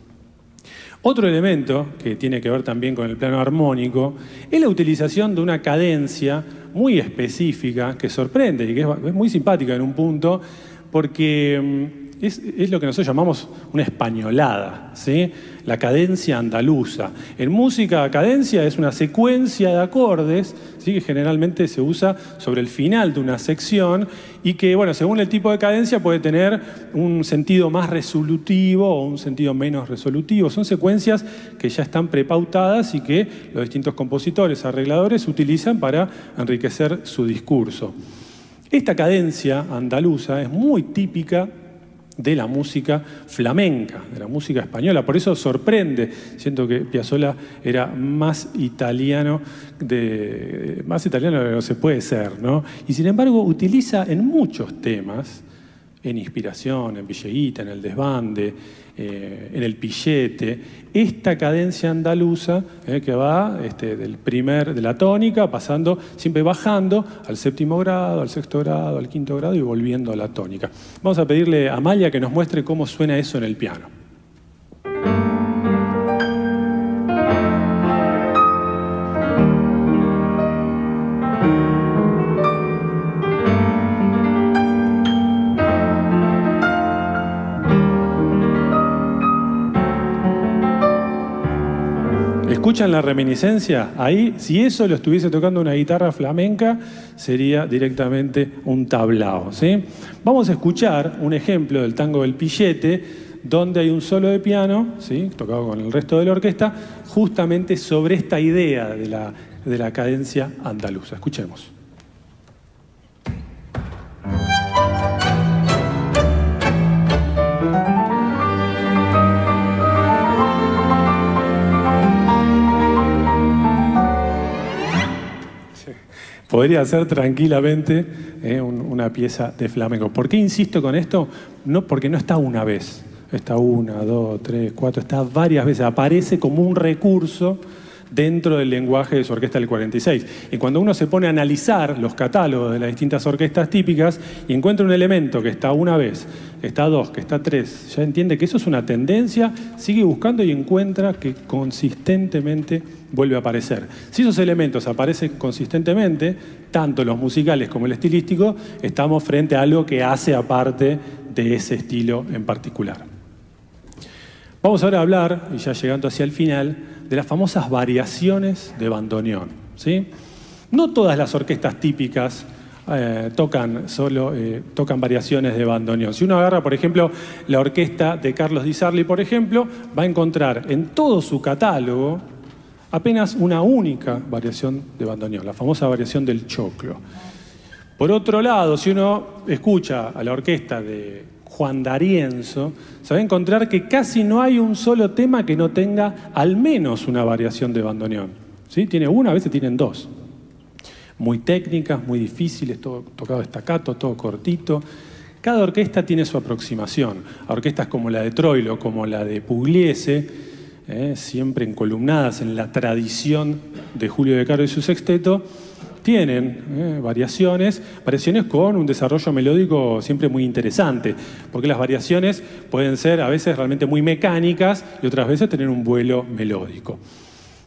Otro elemento que tiene que ver también con el plano armónico es la utilización de una cadencia muy específica que sorprende y que es muy simpática en un punto porque mm, es, lo que nosotros llamamos una españolada, ¿sí? la cadencia andaluza. En música, cadencia es una secuencia de acordes ¿sí? que generalmente se usa sobre el final de una sección y que, bueno, según el tipo de cadencia puede tener un sentido más resolutivo o un sentido menos resolutivo. Son secuencias que ya están prepautadas y que los distintos compositores, arregladores utilizan para enriquecer su discurso. Esta cadencia andaluza es muy típica de la música flamenca, de la música española. Por eso sorprende, siento que Piazzolla era más italiano de, más italiano de lo que se puede ser, ¿no? Y sin embargo utiliza en muchos temas, en inspiración, en Villeguita, en el desbande, eh, en el pillete, esta cadencia andaluza eh, que va este, del primer, de la tónica, pasando, siempre bajando al séptimo grado, al sexto grado, al quinto grado y volviendo a la tónica. Vamos a pedirle a Amalia que nos muestre cómo suena eso en el piano. ¿Escuchan la reminiscencia? Ahí, si eso lo estuviese tocando una guitarra flamenca, sería directamente un tablao. ¿sí? Vamos a escuchar un ejemplo del tango del pillete, donde hay un solo de piano, ¿sí? tocado con el resto de la orquesta, justamente sobre esta idea de la, de la cadencia andaluza. Escuchemos. Podría ser tranquilamente eh, un, una pieza de flamenco. ¿Por qué insisto con esto? No, porque no está una vez, está una, dos, tres, cuatro, está varias veces, aparece como un recurso dentro del lenguaje de su orquesta del 46. Y cuando uno se pone a analizar los catálogos de las distintas orquestas típicas y encuentra un elemento que está una vez, que está dos, que está tres, ya entiende que eso es una tendencia, sigue buscando y encuentra que consistentemente vuelve a aparecer. Si esos elementos aparecen consistentemente, tanto los musicales como el estilístico, estamos frente a algo que hace aparte de ese estilo en particular. Vamos ahora a hablar, y ya llegando hacia el final, de las famosas variaciones de bandoneón. ¿sí? No todas las orquestas típicas eh, tocan, solo, eh, tocan variaciones de bandoneón. Si uno agarra, por ejemplo, la orquesta de Carlos Di Sarli, por ejemplo, va a encontrar en todo su catálogo apenas una única variación de bandoneón, la famosa variación del choclo. Por otro lado, si uno escucha a la orquesta de Juan D'Arienzo, se va a encontrar que casi no hay un solo tema que no tenga al menos una variación de bandoneón. ¿Sí? Tiene una, a veces tienen dos. Muy técnicas, muy difíciles, todo tocado estacato, todo cortito. Cada orquesta tiene su aproximación. Orquestas como la de Troilo, como la de Pugliese, eh, siempre encolumnadas en la tradición de Julio de Caro y su sexteto, tienen eh, variaciones, variaciones con un desarrollo melódico siempre muy interesante, porque las variaciones pueden ser a veces realmente muy mecánicas y otras veces tener un vuelo melódico.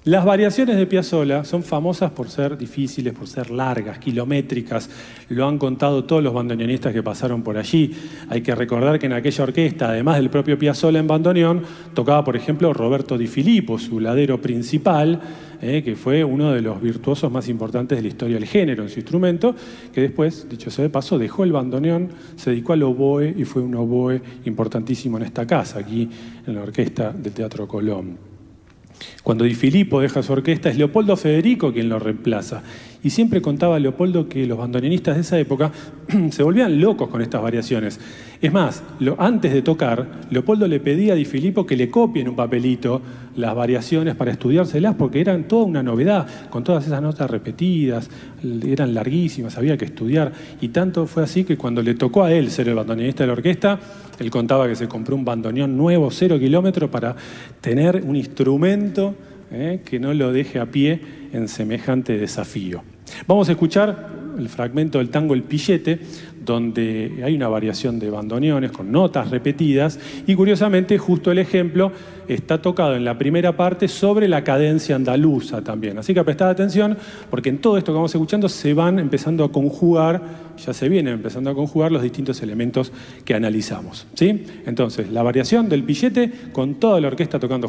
Las variaciones de Piazzolla son famosas por ser difíciles, por ser largas, kilométricas. Lo han contado todos los bandoneonistas que pasaron por allí. Hay que recordar que en aquella orquesta, además del propio Piazzolla en bandoneón, tocaba, por ejemplo, Roberto Di Filippo, su ladero principal, eh, que fue uno de los virtuosos más importantes de la historia del género en su instrumento, que después, dicho sea de paso, dejó el bandoneón, se dedicó al oboe y fue un oboe importantísimo en esta casa, aquí en la orquesta del Teatro Colón. Cuando Di Filippo deja su orquesta es Leopoldo Federico quien lo reemplaza. Y siempre contaba Leopoldo que los bandoneonistas de esa época (clears throat) se volvían locos con estas variaciones. Es más, antes de tocar, Leopoldo le pedía a Di Filippo que le copie en un papelito las variaciones para estudiárselas porque eran toda una novedad, con todas esas notas repetidas, eran larguísimas, había que estudiar. Y tanto fue así que cuando le tocó a él ser el bandoneonista de la orquesta, él contaba que se compró un bandoneón nuevo, cero kilómetros, para tener un instrumento eh, que no lo deje a pie en semejante desafío. Vamos a escuchar el fragmento del tango El Pillete, donde hay una variación de bandoneones con notas repetidas y curiosamente justo el ejemplo está tocado en la primera parte sobre la cadencia andaluza también. Así que prestad atención porque en todo esto que vamos escuchando se van empezando a conjugar, ya se vienen empezando a conjugar los distintos elementos que analizamos. ¿sí? Entonces, la variación del pillete con toda la orquesta tocando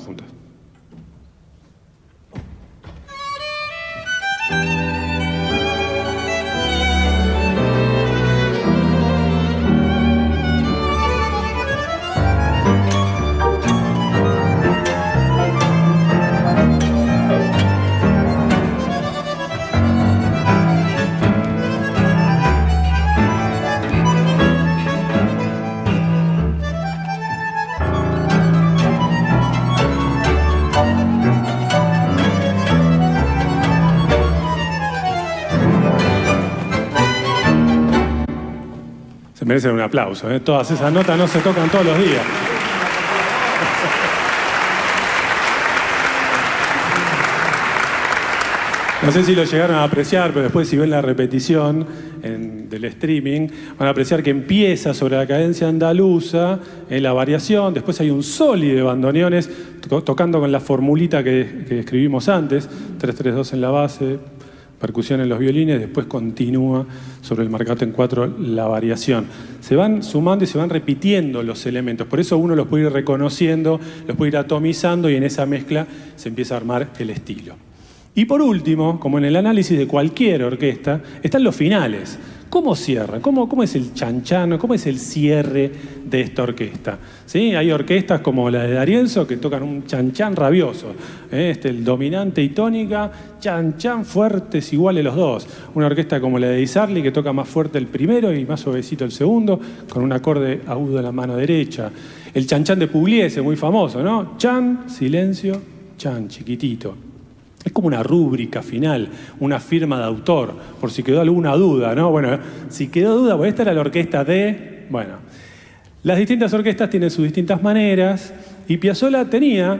juntos. merecen un aplauso. ¿eh? Todas esas notas no se tocan todos los días. No sé si lo llegaron a apreciar, pero después si ven la repetición del streaming, van a apreciar que empieza sobre la cadencia andaluza, en la variación, después hay un soli de bandoneones tocando con la formulita que, que escribimos antes, 3-3-2 en la base, percusión en los violines, después continúa sobre el marcato en cuatro la variación. Se van sumando y se van repitiendo los elementos, por eso uno los puede ir reconociendo, los puede ir atomizando y en esa mezcla se empieza a armar el estilo. Y por último, como en el análisis de cualquier orquesta, están los finales. ¿Cómo cierra? ¿Cómo, ¿Cómo, es el chanchano? ¿Cómo es el cierre de esta orquesta? ¿Sí? Hay orquestas como la de Darienzo que tocan un chanchan rabioso. ¿eh? Este, el dominante y tónica, chanchan fuertes iguales los dos. Una orquesta como la de Isarli que toca más fuerte el primero y más suavecito el segundo, con un acorde agudo en la mano derecha. El chanchan de Pugliese, muy famoso, ¿no? Chan, silencio, chan, chiquitito. Es como una rúbrica final, una firma de autor, por si quedó alguna duda, ¿no? Bueno, si quedó duda, pues esta era la orquesta de. Bueno, las distintas orquestas tienen sus distintas maneras y Piazzolla tenía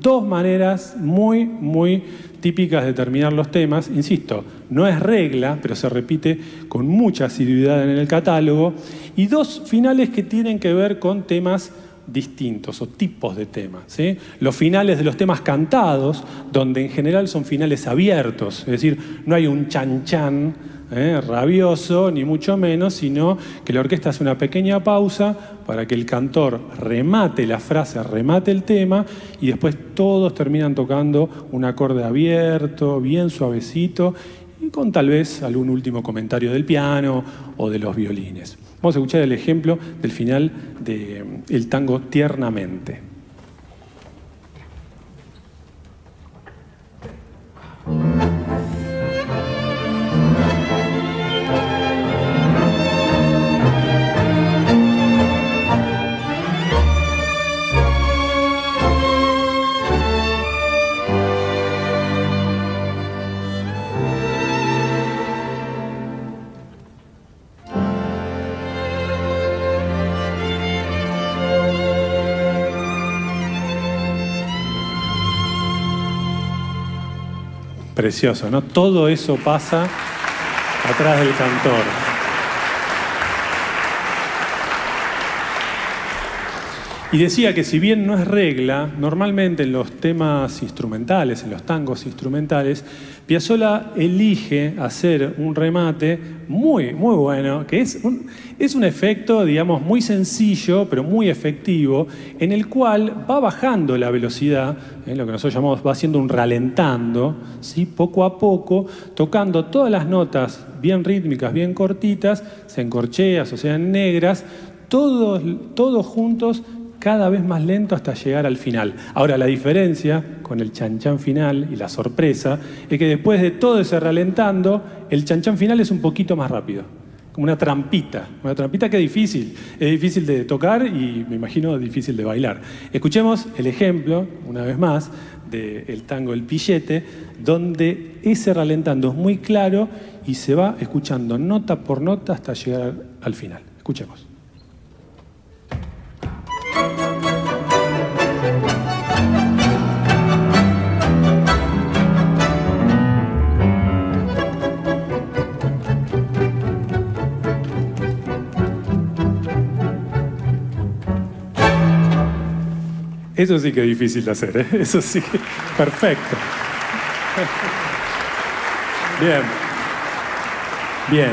dos maneras muy, muy típicas de terminar los temas. Insisto, no es regla, pero se repite con mucha asiduidad en el catálogo. Y dos finales que tienen que ver con temas distintos o tipos de temas. Los finales de los temas cantados, donde en general son finales abiertos, es decir, no hay un chan chan ¿eh? rabioso, ni mucho menos, sino que la orquesta hace una pequeña pausa para que el cantor remate la frase, remate el tema, y después todos terminan tocando un acorde abierto, bien suavecito, y con tal vez algún último comentario del piano o de los violines. Vamos a escuchar el ejemplo del final del de mm, tango Tiernamente. Precioso, ¿no? Todo eso pasa atrás del cantor. Y decía que si bien no es regla, normalmente en los temas instrumentales, en los tangos instrumentales, Piazzolla elige hacer un remate muy, muy bueno, que es un, es un efecto, digamos, muy sencillo, pero muy efectivo, en el cual va bajando la velocidad, ¿eh? lo que nosotros llamamos, va haciendo un ralentando, ¿sí? poco a poco, tocando todas las notas bien rítmicas, bien cortitas, sean corcheas o sean negras, todos, todos juntos cada vez más lento hasta llegar al final. Ahora, la diferencia con el chanchan final y la sorpresa es que después de todo ese ralentando, el chanchan final es un poquito más rápido, como una trampita, una trampita que es difícil, es difícil de tocar y me imagino difícil de bailar. Escuchemos el ejemplo, una vez más, del tango El Pillete, donde ese ralentando es muy claro y se va escuchando nota por nota hasta llegar al final. Escuchemos. Eso sí que es difícil de hacer, ¿eh? Eso sí que... Perfecto. Bien. Bien.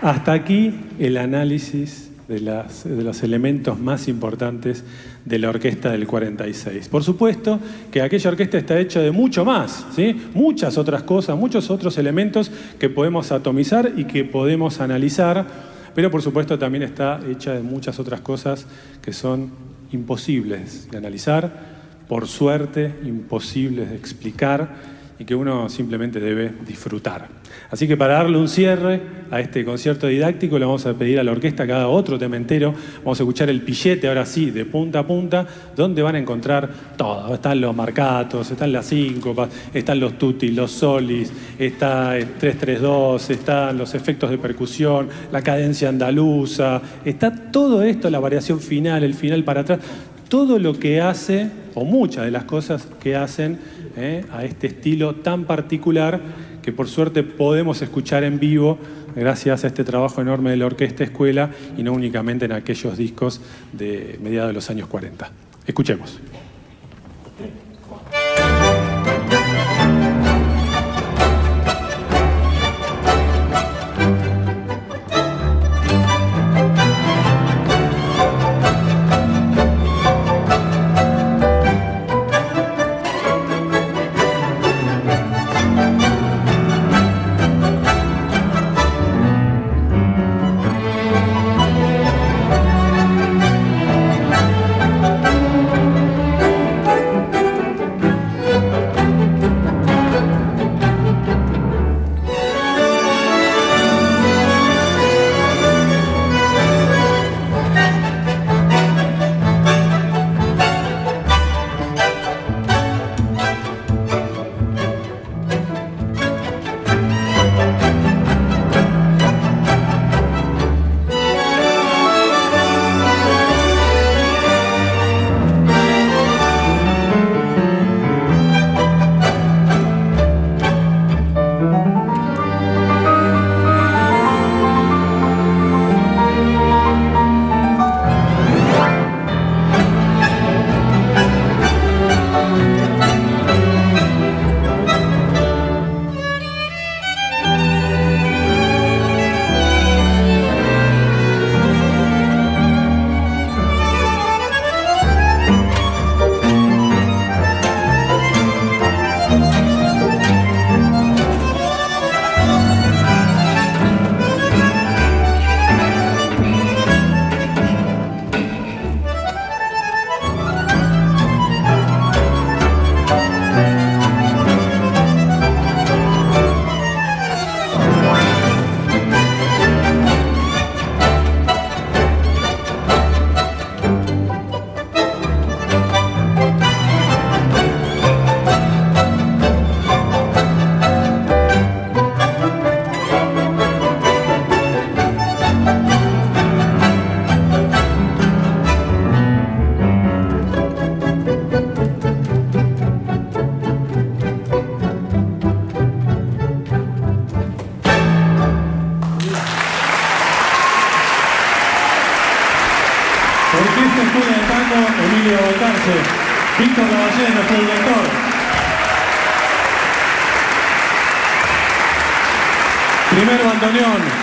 Hasta aquí el análisis de, de, los elementos más importantes de la orquesta del 46. Por supuesto que aquella orquesta está hecha de mucho más, ¿sí? muchas otras cosas, muchos otros elementos que podemos atomizar y que podemos analizar, pero por supuesto también está hecha de muchas otras cosas que son imposibles de analizar, por suerte imposibles de explicar y que uno simplemente debe disfrutar. Así que para darle un cierre a este concierto didáctico le vamos a pedir a la orquesta que haga otro tema entero. Vamos a escuchar el pillete ahora sí, de punta a punta, donde van a encontrar todo. Están los marcatos, están las síncopas, están los tutti, los solis, está el 332, están los efectos de percusión, la cadencia andaluza, está todo esto, la variación final, el final para atrás, todo lo que hace, o muchas de las cosas que hacen ¿eh? a este estilo tan particular que por suerte podemos escuchar en vivo gracias a este trabajo enorme de la Orquesta Escuela y no únicamente en aquellos discos de mediados de los años 40. Escuchemos.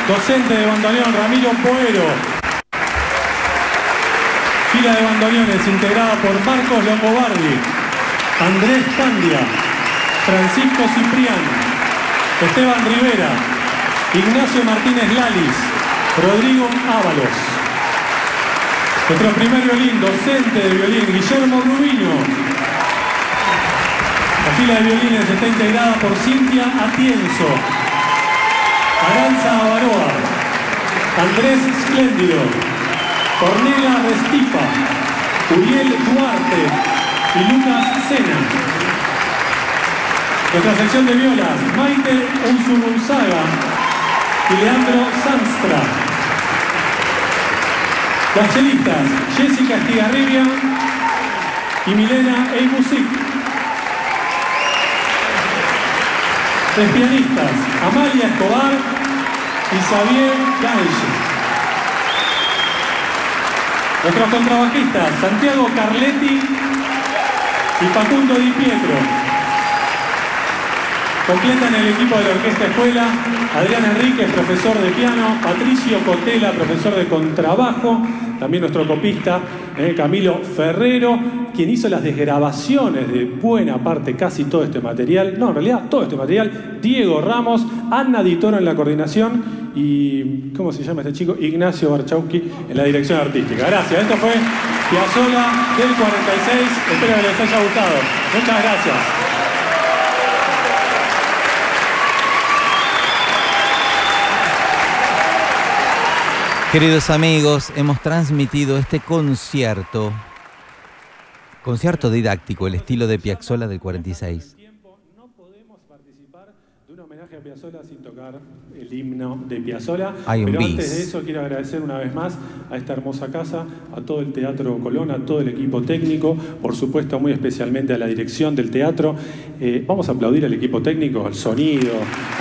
Docente de bandoneón, Ramiro Poero. Fila de bandoneones integrada por Marcos Longobardi, Andrés Candia, Francisco Ciprián, Esteban Rivera, Ignacio Martínez Lalis, Rodrigo Ábalos. Nuestro primer violín, docente de violín, Guillermo Rubino. La fila de violines está integrada por Cintia Atienzo, Aranza Avaroa, Andrés Espléndido, Cornela Restifa, Uriel Duarte y Lucas Sena. Nuestra sección de violas, Maite Unzurunzaga y Leandro Sanstra. Las chelistas, Jessica Estigarribia y Milena Eimusic. Los pianistas, Amalia Escobar y Xavier Gange. Nuestros contrabajistas, Santiago Carletti y Facundo Di Pietro. Completan el equipo de la Orquesta Escuela Adrián Enríquez, profesor de piano, Patricio Cotela, profesor de contrabajo, también nuestro copista eh, Camilo Ferrero, quien hizo las desgrabaciones de buena parte, casi todo este material, no, en realidad todo este material, Diego Ramos, Anna Ditoro en la coordinación y, ¿cómo se llama este chico? Ignacio Barchowski en la dirección artística. Gracias, esto fue Piazzola del 46, espero que les haya gustado. Muchas gracias. Queridos amigos, hemos transmitido este concierto, concierto didáctico, el estilo de Piazzolla del 46. No podemos participar de un homenaje a Piazzolla sin tocar el himno de Piazzolla. Hay un Pero bis. antes de eso quiero agradecer una vez más a esta hermosa casa, a todo el Teatro Colón, a todo el equipo técnico, por supuesto muy especialmente a la dirección del teatro. Eh, vamos a aplaudir al equipo técnico, al sonido,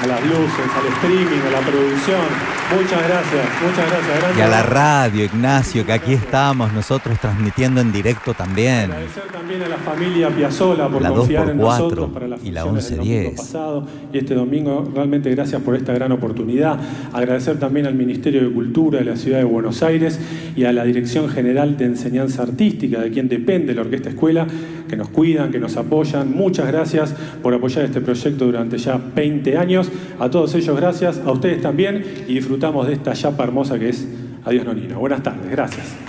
a las luces, al streaming, a la producción. Muchas gracias, muchas gracias. Grande Y a la radio, Ignacio, que aquí estamos nosotros transmitiendo en directo también. Agradecer también a la familia Piazzola por La confiar 2x4 en nosotros para las y la funciones del domingo 11-10. pasado y este domingo. Realmente gracias por esta gran oportunidad. Agradecer también al Ministerio de Cultura de la Ciudad de Buenos Aires y a la Dirección General de Enseñanza Artística, de quien depende la Orquesta Escuela, que nos cuidan, que nos apoyan. Muchas gracias por apoyar este proyecto durante ya 20 años. A todos ellos gracias, a ustedes también y disfrutamos de esta chapa hermosa que es Adiós Nonino. Buenas tardes, gracias.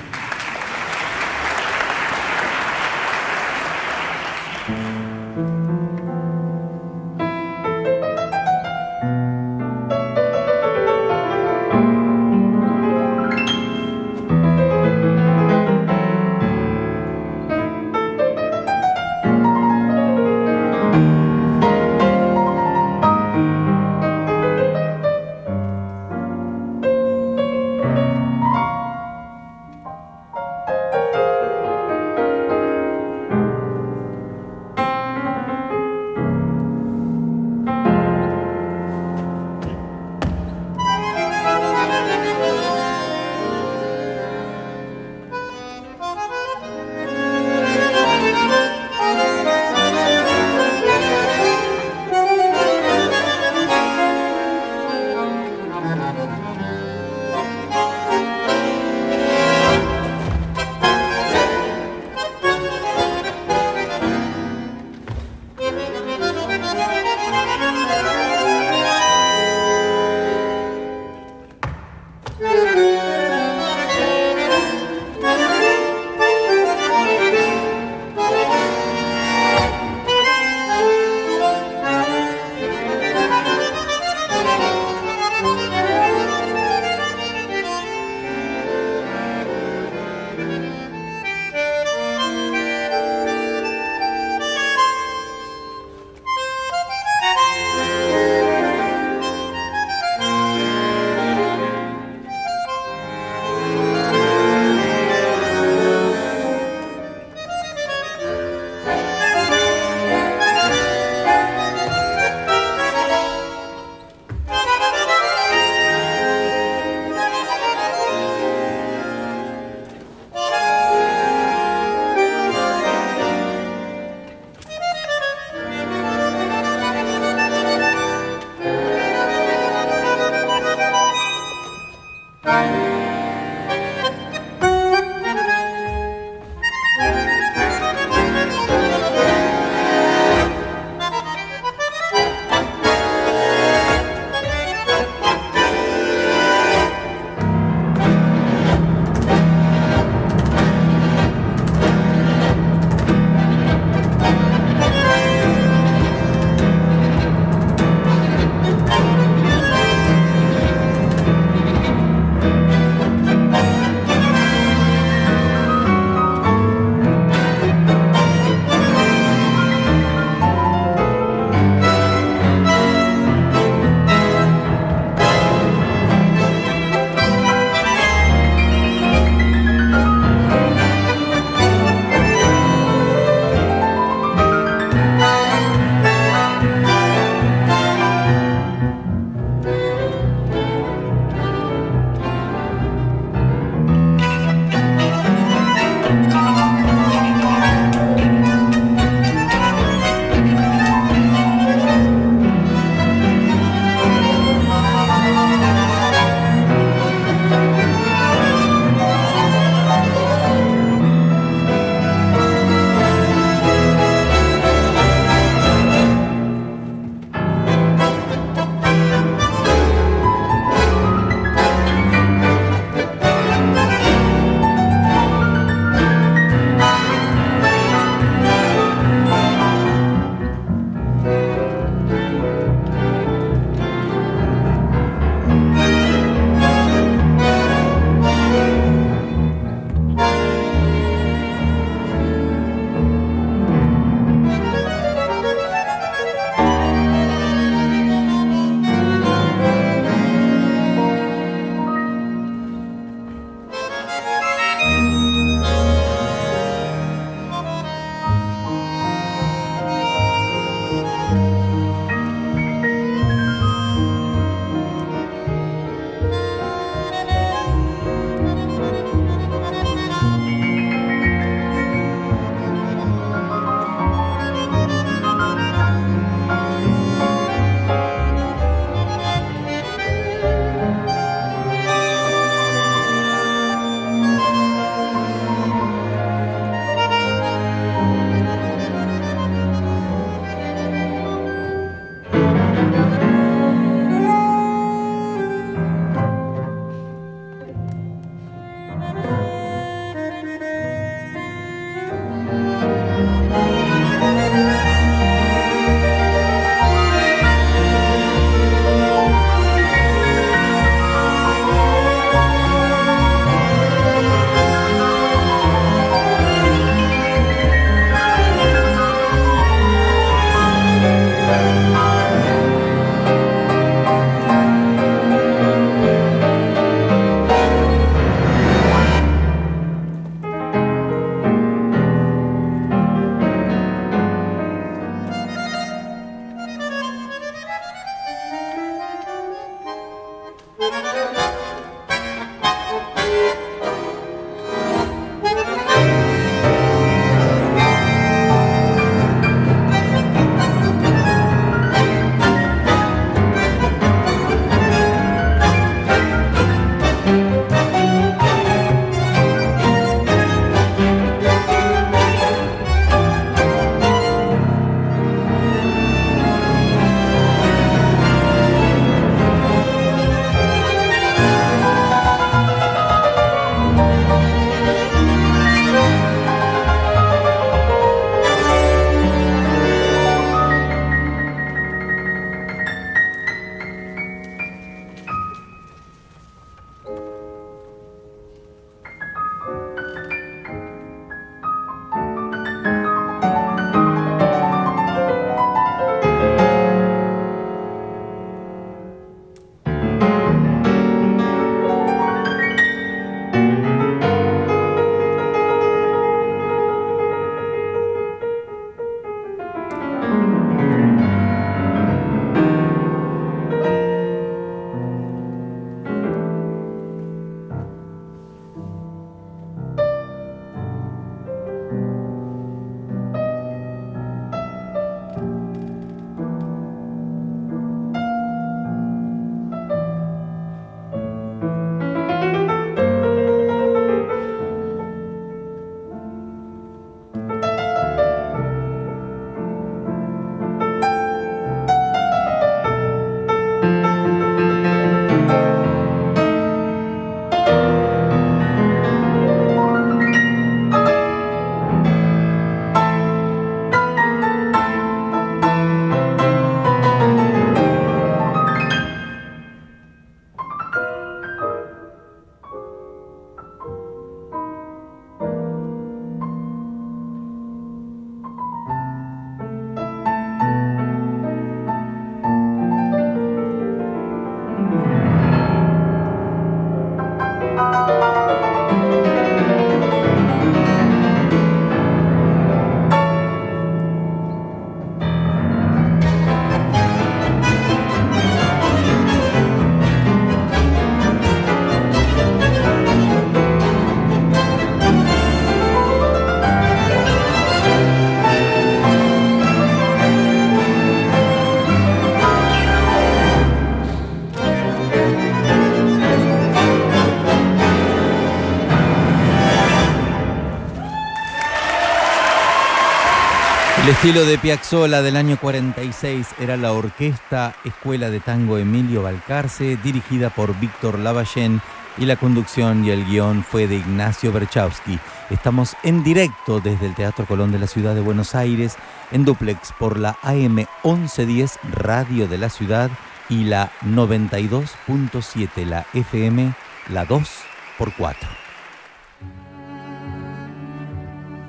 El estilo de Piazzolla del año 46 era la orquesta Escuela de Tango Emilio Balcarce, dirigida por Víctor Lavallén, y la conducción y el guion fue de Ignacio Berchowski. Estamos en directo desde el Teatro Colón de la Ciudad de Buenos Aires, en duplex por la AM 1110 Radio de la Ciudad y la 92.7, la FM, la 2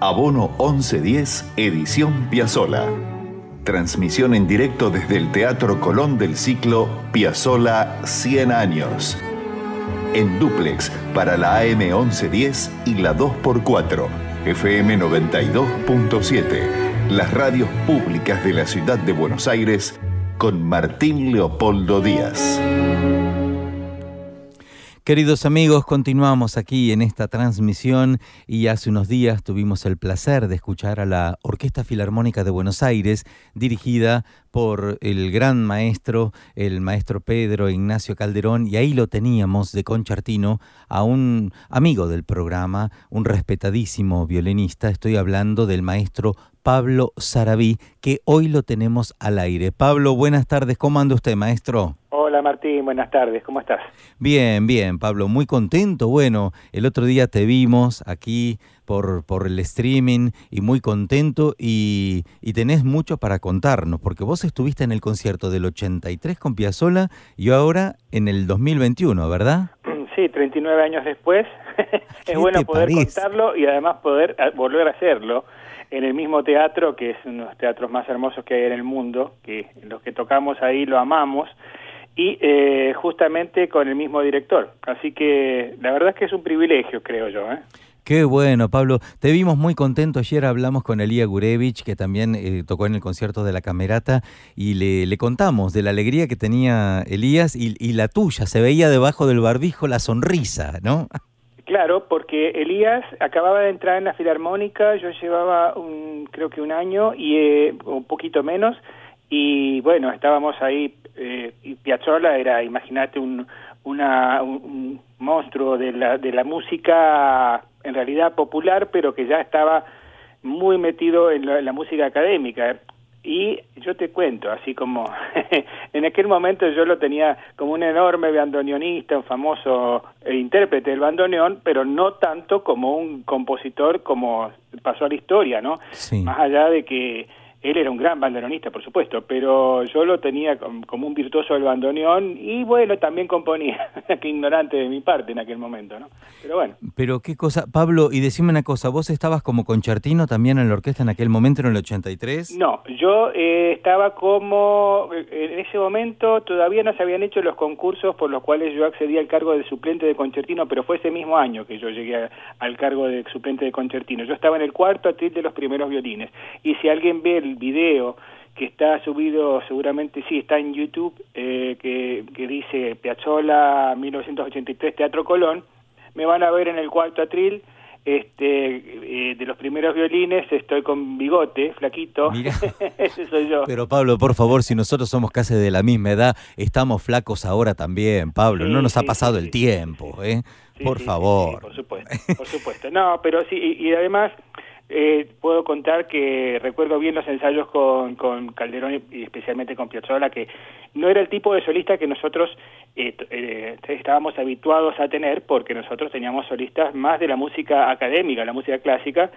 Abono 1110, edición Piazzola. Transmisión en directo desde el Teatro Colón del ciclo Piazzola 100 años. En duplex para la AM 1110 y la 2x4, FM 92.7, las radios públicas de la ciudad de Buenos Aires con Martín Leopoldo Díaz. Queridos amigos, continuamos aquí en esta transmisión y hace unos días tuvimos el placer de escuchar a la Orquesta Filarmónica de Buenos Aires, dirigida por el gran maestro, el maestro Pedro Ignacio Calderón, y ahí lo teníamos de concertino a un amigo del programa, un respetadísimo violinista, estoy hablando del maestro Pablo Sarabí, que hoy lo tenemos al aire. Pablo, buenas tardes, ¿cómo anda usted, maestro? Hola Martín, buenas tardes, ¿cómo estás? Bien, bien, Pablo, muy contento. Bueno, el otro día te vimos aquí por, por el streaming y muy contento y, y tenés mucho para contarnos, porque vos estuviste en el concierto del 83 con Piazzolla y ahora en el 2021, ¿verdad? (clears throat) Sí, 39 años después. (laughs) es bueno poder contarlo y además poder ah, volver a hacerlo en el mismo teatro, que es uno de los teatros más hermosos que hay en el mundo, que los que tocamos ahí lo amamos y eh, justamente con el mismo director. Así que la verdad es que es un privilegio, creo yo. ¿eh? Qué bueno, Pablo. Te vimos muy contento. Ayer hablamos con Elía Gurevich, que también eh, tocó en el concierto de la Camerata, y le, le contamos de la alegría que tenía Elías y, y, la tuya. Se veía debajo del barbijo la sonrisa, ¿no? Claro, porque Elías acababa de entrar en la Filarmónica, yo llevaba un, creo que un año y eh, un poquito menos, y bueno, estábamos ahí eh, y Piazzolla era, imagínate, un, una, un, monstruo de la, de la música en realidad popular, pero que ya estaba muy metido en la, en la música académica. Y yo te cuento, así como (laughs) en aquel momento yo lo tenía como un enorme bandoneonista, un famoso eh, intérprete del bandoneón, pero no tanto como un compositor como pasó a la historia, ¿no? Sí. Más allá de que él era un gran bandoneonista, por supuesto, pero yo lo tenía como un virtuoso del bandoneón y bueno, también componía. (laughs) qué ignorante de mi parte en aquel momento, ¿no? Pero bueno. Pero qué cosa, Pablo, y decime una cosa, ¿vos estabas como concertino también en la orquesta en aquel momento, en el 83? No, yo eh, estaba como, en ese momento todavía no se habían hecho los concursos por los cuales yo accedí al cargo de suplente de concertino, pero fue ese mismo año que yo llegué a, al cargo de suplente de concertino. Yo estaba en el cuarto atril de los primeros violines. Y si alguien ve el video que está subido, seguramente sí, está en YouTube, eh, que, que dice Piazzolla 1983 Teatro Colón, me van a ver en el cuarto atril, este eh, de los primeros violines estoy con bigote, flaquito, (laughs) ese soy yo. Pero Pablo, por favor, si nosotros somos casi de la misma edad, estamos flacos ahora también, Pablo, Sí, no nos ha pasado sí, el tiempo, ¿eh? Por favor. por supuesto, por supuesto. No, pero sí, y, y además eh, puedo contar que recuerdo bien los ensayos con, con Calderón y especialmente con Piazzolla, que no era el tipo de solista que nosotros eh, eh, estábamos habituados a tener, porque nosotros teníamos solistas más de la música académica, la música clásica,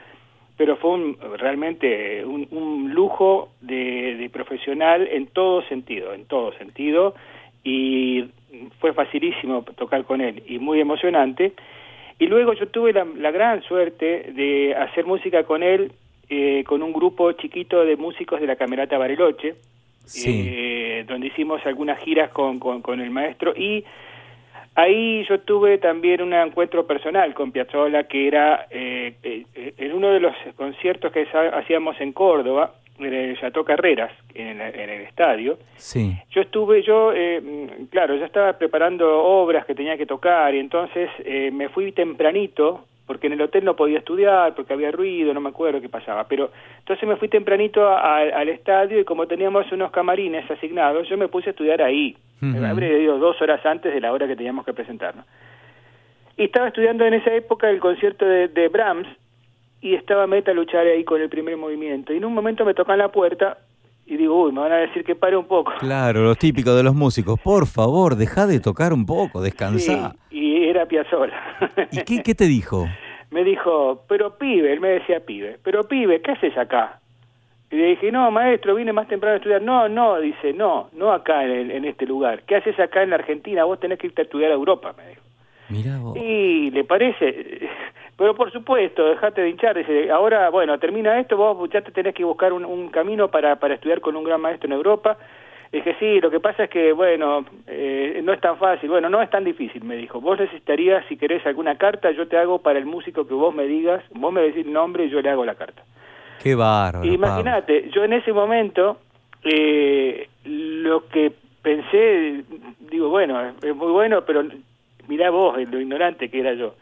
pero fue un, realmente un, un lujo de, de profesional en todo sentido, en todo sentido, y fue facilísimo tocar con él y muy emocionante. Y luego yo tuve la, la gran suerte de hacer música con él, eh, con un grupo chiquito de músicos de la Camerata Bariloche, Sí. eh, donde hicimos algunas giras con, con, con el maestro y ahí yo tuve también un encuentro personal con Piazzolla que era eh, eh, en uno de los conciertos que hacíamos en Córdoba, en el Chateau Carreras, en, el- en el estadio, Sí. yo estuve, yo, eh, claro, yo estaba preparando obras que tenía que tocar y entonces eh, me fui tempranito, porque en el hotel no podía estudiar, porque había ruido, no me acuerdo qué pasaba, pero entonces me fui tempranito a- a- al estadio y como teníamos unos camarines asignados, yo me puse a estudiar ahí. Me Habré ido dos horas antes de la hora que teníamos que presentarnos. Y estaba estudiando en esa época el concierto de, de Brahms, y estaba Meta Luchar ahí con el primer movimiento. Y en un momento me tocan la puerta y digo, uy, me van a decir que pare un poco. Claro, lo típico de los músicos. Por favor, deja de tocar un poco, descansa. y era Piazzolla. ¿Y qué, qué te dijo? (laughs) Me dijo, pero pibe, él me decía pibe, pero pibe, ¿qué haces acá? Y le dije, no, maestro, vine más temprano a estudiar. No, no, dice, no, no acá en, en este lugar. ¿Qué haces acá en la Argentina? Vos tenés que irte a estudiar a Europa, me dijo. Mira vos. Y le parece, pero por supuesto, dejate de hinchar. Dice, ahora, bueno, termina esto, vos ya te tenés que buscar un, un camino para, para estudiar con un gran maestro en Europa. Dije, sí, lo que pasa es que, bueno, eh, no es tan fácil. Bueno, no es tan difícil, me dijo. Vos necesitarías, si querés alguna carta, yo te hago para el músico que vos me digas. Vos me decís el nombre y yo le hago la carta. Qué bárbaro. Imagínate, yo en ese momento, eh, lo que pensé, digo, bueno, es muy bueno, pero mirá vos, lo ignorante que era yo.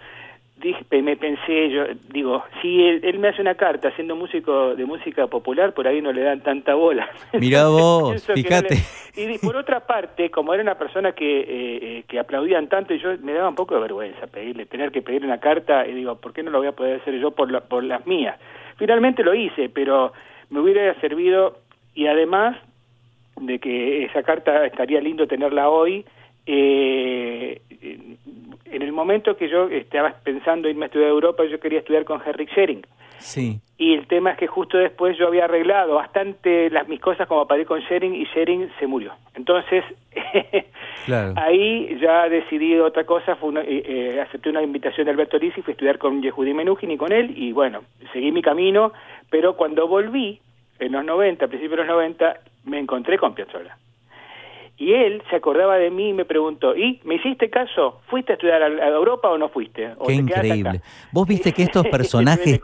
Dije, me pensé, yo digo, si él, me hace una carta siendo músico de música popular, por ahí no le dan tanta bola. (laughs) Mirá vos, fíjate. Y por otra parte, como era una persona que, eh, eh, que aplaudían tanto, yo me daba un poco de vergüenza pedirle, tener que pedirle una carta, y digo, ¿por qué no lo voy a poder hacer yo por, por las mías? Finalmente lo hice, pero me hubiera servido, y además de que esa carta estaría lindo tenerla hoy, eh, en el momento que yo estaba pensando irme a estudiar a Europa, yo quería estudiar con Henrik Schering. Sí. Y el tema es que justo después yo había arreglado bastante las mis cosas como para ir con Schering y Schering se murió. Entonces, (laughs) ahí ya decidí otra cosa, fue eh, eh, acepté una invitación de Alberto Lisi, fui a estudiar con Yehudi Menuhin y con él, y bueno, seguí mi camino, pero cuando volví, en los 90, a principios de los 90, me encontré con Piazzolla. Y él se acordaba de mí y me preguntó, ¿y me hiciste caso? ¿Fuiste a estudiar a, Europa o no fuiste? Qué increíble. Vos viste que estos (laughs) personajes,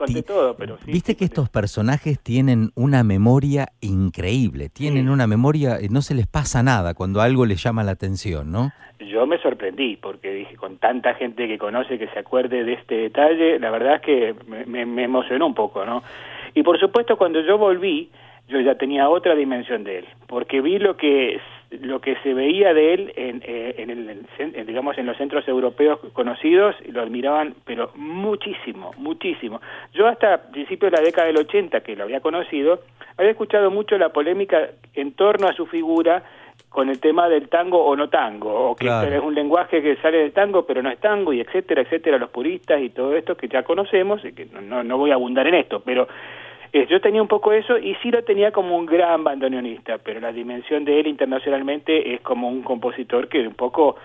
viste que estos personajes tienen una memoria increíble, tienen una memoria, no se les pasa nada cuando algo les llama la atención, ¿no? Yo me sorprendí porque dije, con tanta gente que conoce que se acuerde de este detalle, la verdad es que me, me emocionó un poco, ¿no? Y por supuesto cuando yo volví, yo ya tenía otra dimensión de él, porque vi lo que lo que se veía de él en, eh, en, el, digamos en los centros europeos conocidos lo admiraban pero muchísimo muchísimo. Yo hasta principios de la década del 80 que lo había conocido había escuchado mucho la polémica en torno a su figura con el tema del tango o no tango o que es un lenguaje que sale del tango pero no es tango y etcétera etcétera los puristas y todo esto que ya conocemos y que no, no voy a abundar en esto pero eh, yo tenía un poco eso y sí lo tenía como un gran bandoneonista, pero la dimensión de él internacionalmente es como un compositor que un poco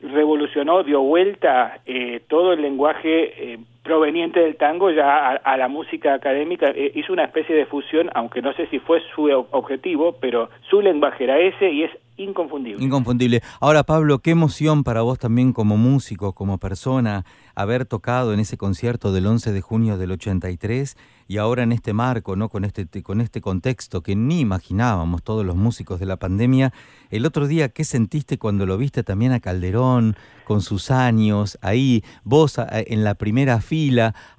revolucionó, dio vuelta eh, todo el lenguaje eh, proveniente del tango ya a, la música académica, hizo una especie de fusión, aunque no sé si fue su objetivo, pero su lenguaje era ese y es inconfundible. Inconfundible. Ahora, Pablo, qué emoción para vos también como músico, como persona, haber tocado en ese concierto del 11 de junio del 83 y ahora en este marco, ¿no? Con este, con este contexto que ni imaginábamos todos los músicos de la pandemia. El otro día, ¿qué sentiste cuando lo viste también a Calderón, con sus años, ahí, vos en la primera fila?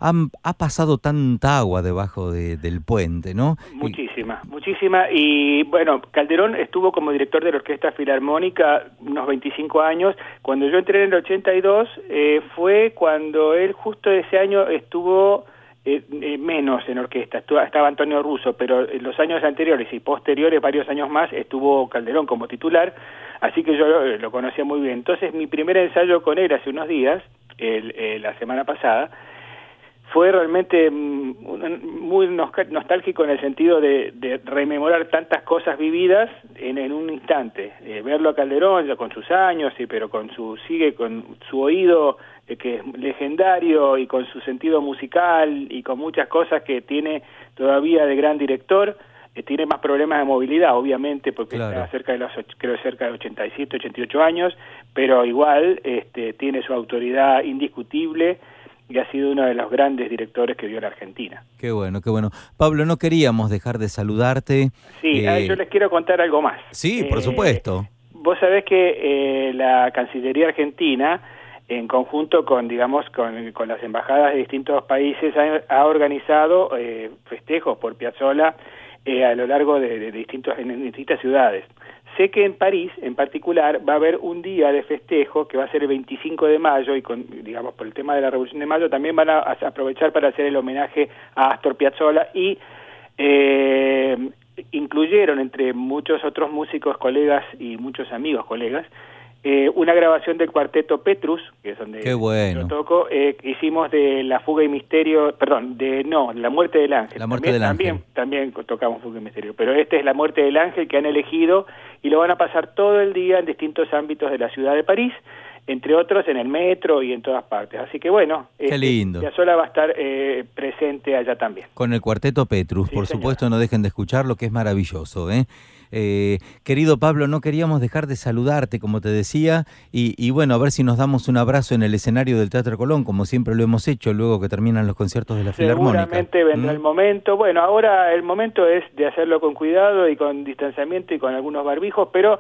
Ha pasado tanta agua debajo del puente, ¿no? Muchísima, muchísima. Y bueno, Calderón estuvo como director de la Orquesta Filarmónica unos 25 años. Cuando yo entré en el 82, eh, fue cuando él justo ese año estuvo eh, eh, menos en orquesta, estaba Antonio Russo, pero en los años anteriores y posteriores, varios años más, estuvo Calderón como titular, así que yo lo, conocía muy bien. Entonces mi primer ensayo con él hace unos días, el, eh, la semana pasada, fue realmente mm, muy nostálgico en el sentido de, rememorar tantas cosas vividas en, un instante. verlo a Calderón ya con sus años, sí, pero con su sigue con su oído eh, que es legendario y con su sentido musical y con muchas cosas que tiene todavía de gran director, eh, tiene más problemas de movilidad, obviamente, porque está cerca de los, creo cerca de 87, 88 años, pero igual este, tiene su autoridad indiscutible y ha sido uno de los grandes directores que dio la Argentina. Qué bueno, qué bueno. Pablo, no queríamos dejar de saludarte. Sí, eh, yo les quiero contar algo más. Sí, por supuesto. Vos sabés que la Cancillería Argentina en conjunto con, digamos, con, con las embajadas de distintos países, ha, organizado eh, festejos por Piazzolla eh, a lo largo de, distintos, en distintas ciudades. sé que en París, en particular, va a haber un día de festejo que va a ser el 25 de mayo y con, digamos, por el tema de la Revolución de Mayo también van a, aprovechar para hacer el homenaje a Astor Piazzolla y eh, incluyeron entre muchos otros músicos, colegas y muchos amigos, colegas, eh, una grabación del cuarteto Petrus, que es donde yo toco, eh, hicimos de La Fuga y Misterio, perdón, de no, La Muerte del Ángel. La Muerte también, del Ángel. También, tocamos Fuga y Misterio, pero este es La Muerte del Ángel que han elegido y lo van a pasar todo el día en distintos ámbitos de la ciudad de París entre otros en el metro y en todas partes. Así que bueno, Qué este, lindo. sola va a estar eh, presente allá también. Con el cuarteto Petrus, por supuesto, no dejen de escucharlo, que es maravilloso. ¿eh? Eh, querido Pablo, no queríamos dejar de saludarte, como te decía, y, bueno, a ver si nos damos un abrazo en el escenario del Teatro Colón, como siempre lo hemos hecho luego que terminan los conciertos de la Filarmónica. Seguramente vendrá ¿Mm? el momento. Bueno, ahora el momento es de hacerlo con cuidado y con distanciamiento y con algunos barbijos, pero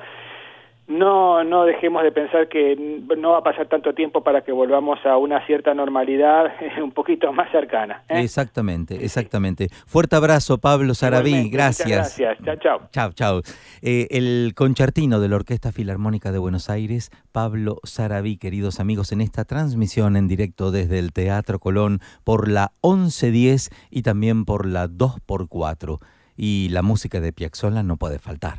no, no dejemos de pensar que no va a pasar tanto tiempo para que volvamos a una cierta normalidad (laughs) un poquito más cercana. ¿eh? Exactamente, exactamente. Fuerte abrazo, Pablo Sarabí, gracias. Gracias, chao, chao. Chao, chao. Eh, el concertino de la Orquesta Filarmónica de Buenos Aires, Pablo Sarabí, queridos amigos, en esta transmisión en directo desde el Teatro Colón por la 1110 y también por la 2x4. Y la música de Piazzolla no puede faltar.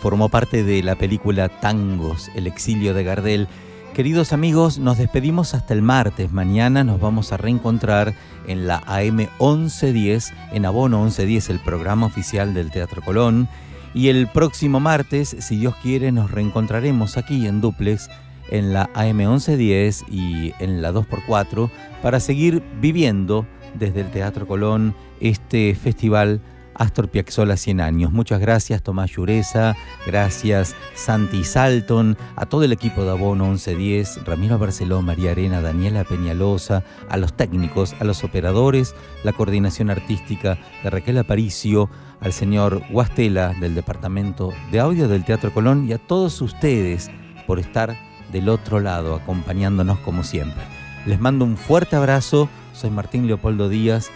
Formó parte de la película Tangos, El exilio de Gardel. Queridos amigos, nos despedimos hasta el martes. Mañana nos vamos a reencontrar en la AM 1110, en Abono 1110, el programa oficial del Teatro Colón. Y el próximo martes, si Dios quiere, nos reencontraremos aquí en Duplex, en la AM 1110 y en la 2x4, para seguir viviendo desde el Teatro Colón este festival Astor Piazzolla 100 años. Muchas gracias Tomás Llureza, gracias Santi Salton, a todo el equipo de Abono 1110, Ramiro Barceló, María Arena, Daniela Peñalosa, a los técnicos, a los operadores, la coordinación artística de Raquel Aparicio, al señor Guastela del Departamento de Audio del Teatro Colón y a todos ustedes por estar del otro lado acompañándonos como siempre. Les mando un fuerte abrazo, soy Martín Leopoldo Díaz,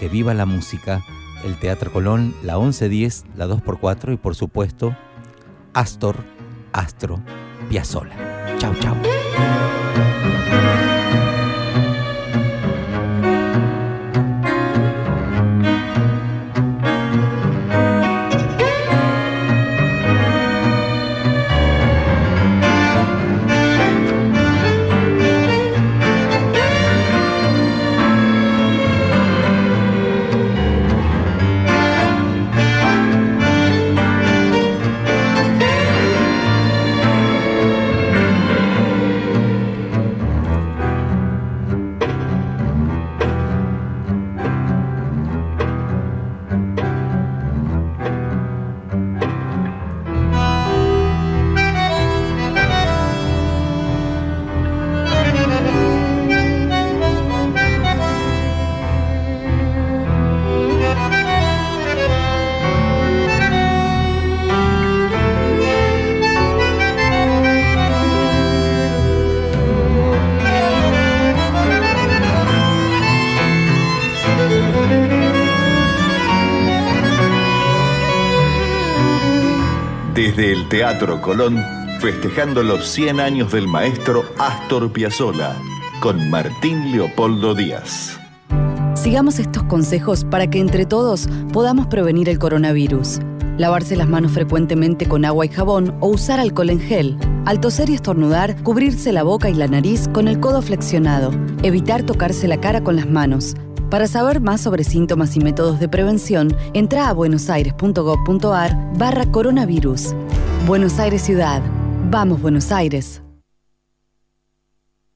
que viva la música el Teatro Colón, la 1110, la 2x4 y por supuesto Astor, Astro, Piazzola. Chau, chau. Colón, festejando los 100 años del maestro Astor Piazzolla, con Martín Leopoldo Díaz. Sigamos estos consejos para que entre todos podamos prevenir el coronavirus. Lavarse las manos frecuentemente con agua y jabón o usar alcohol en gel. Al toser y estornudar, cubrirse la boca y la nariz con el codo flexionado. Evitar tocarse la cara con las manos. Para saber más sobre síntomas y métodos de prevención, entra a buenosaires.gov.ar barra coronavirus. Buenos Aires Ciudad. Vamos, Buenos Aires.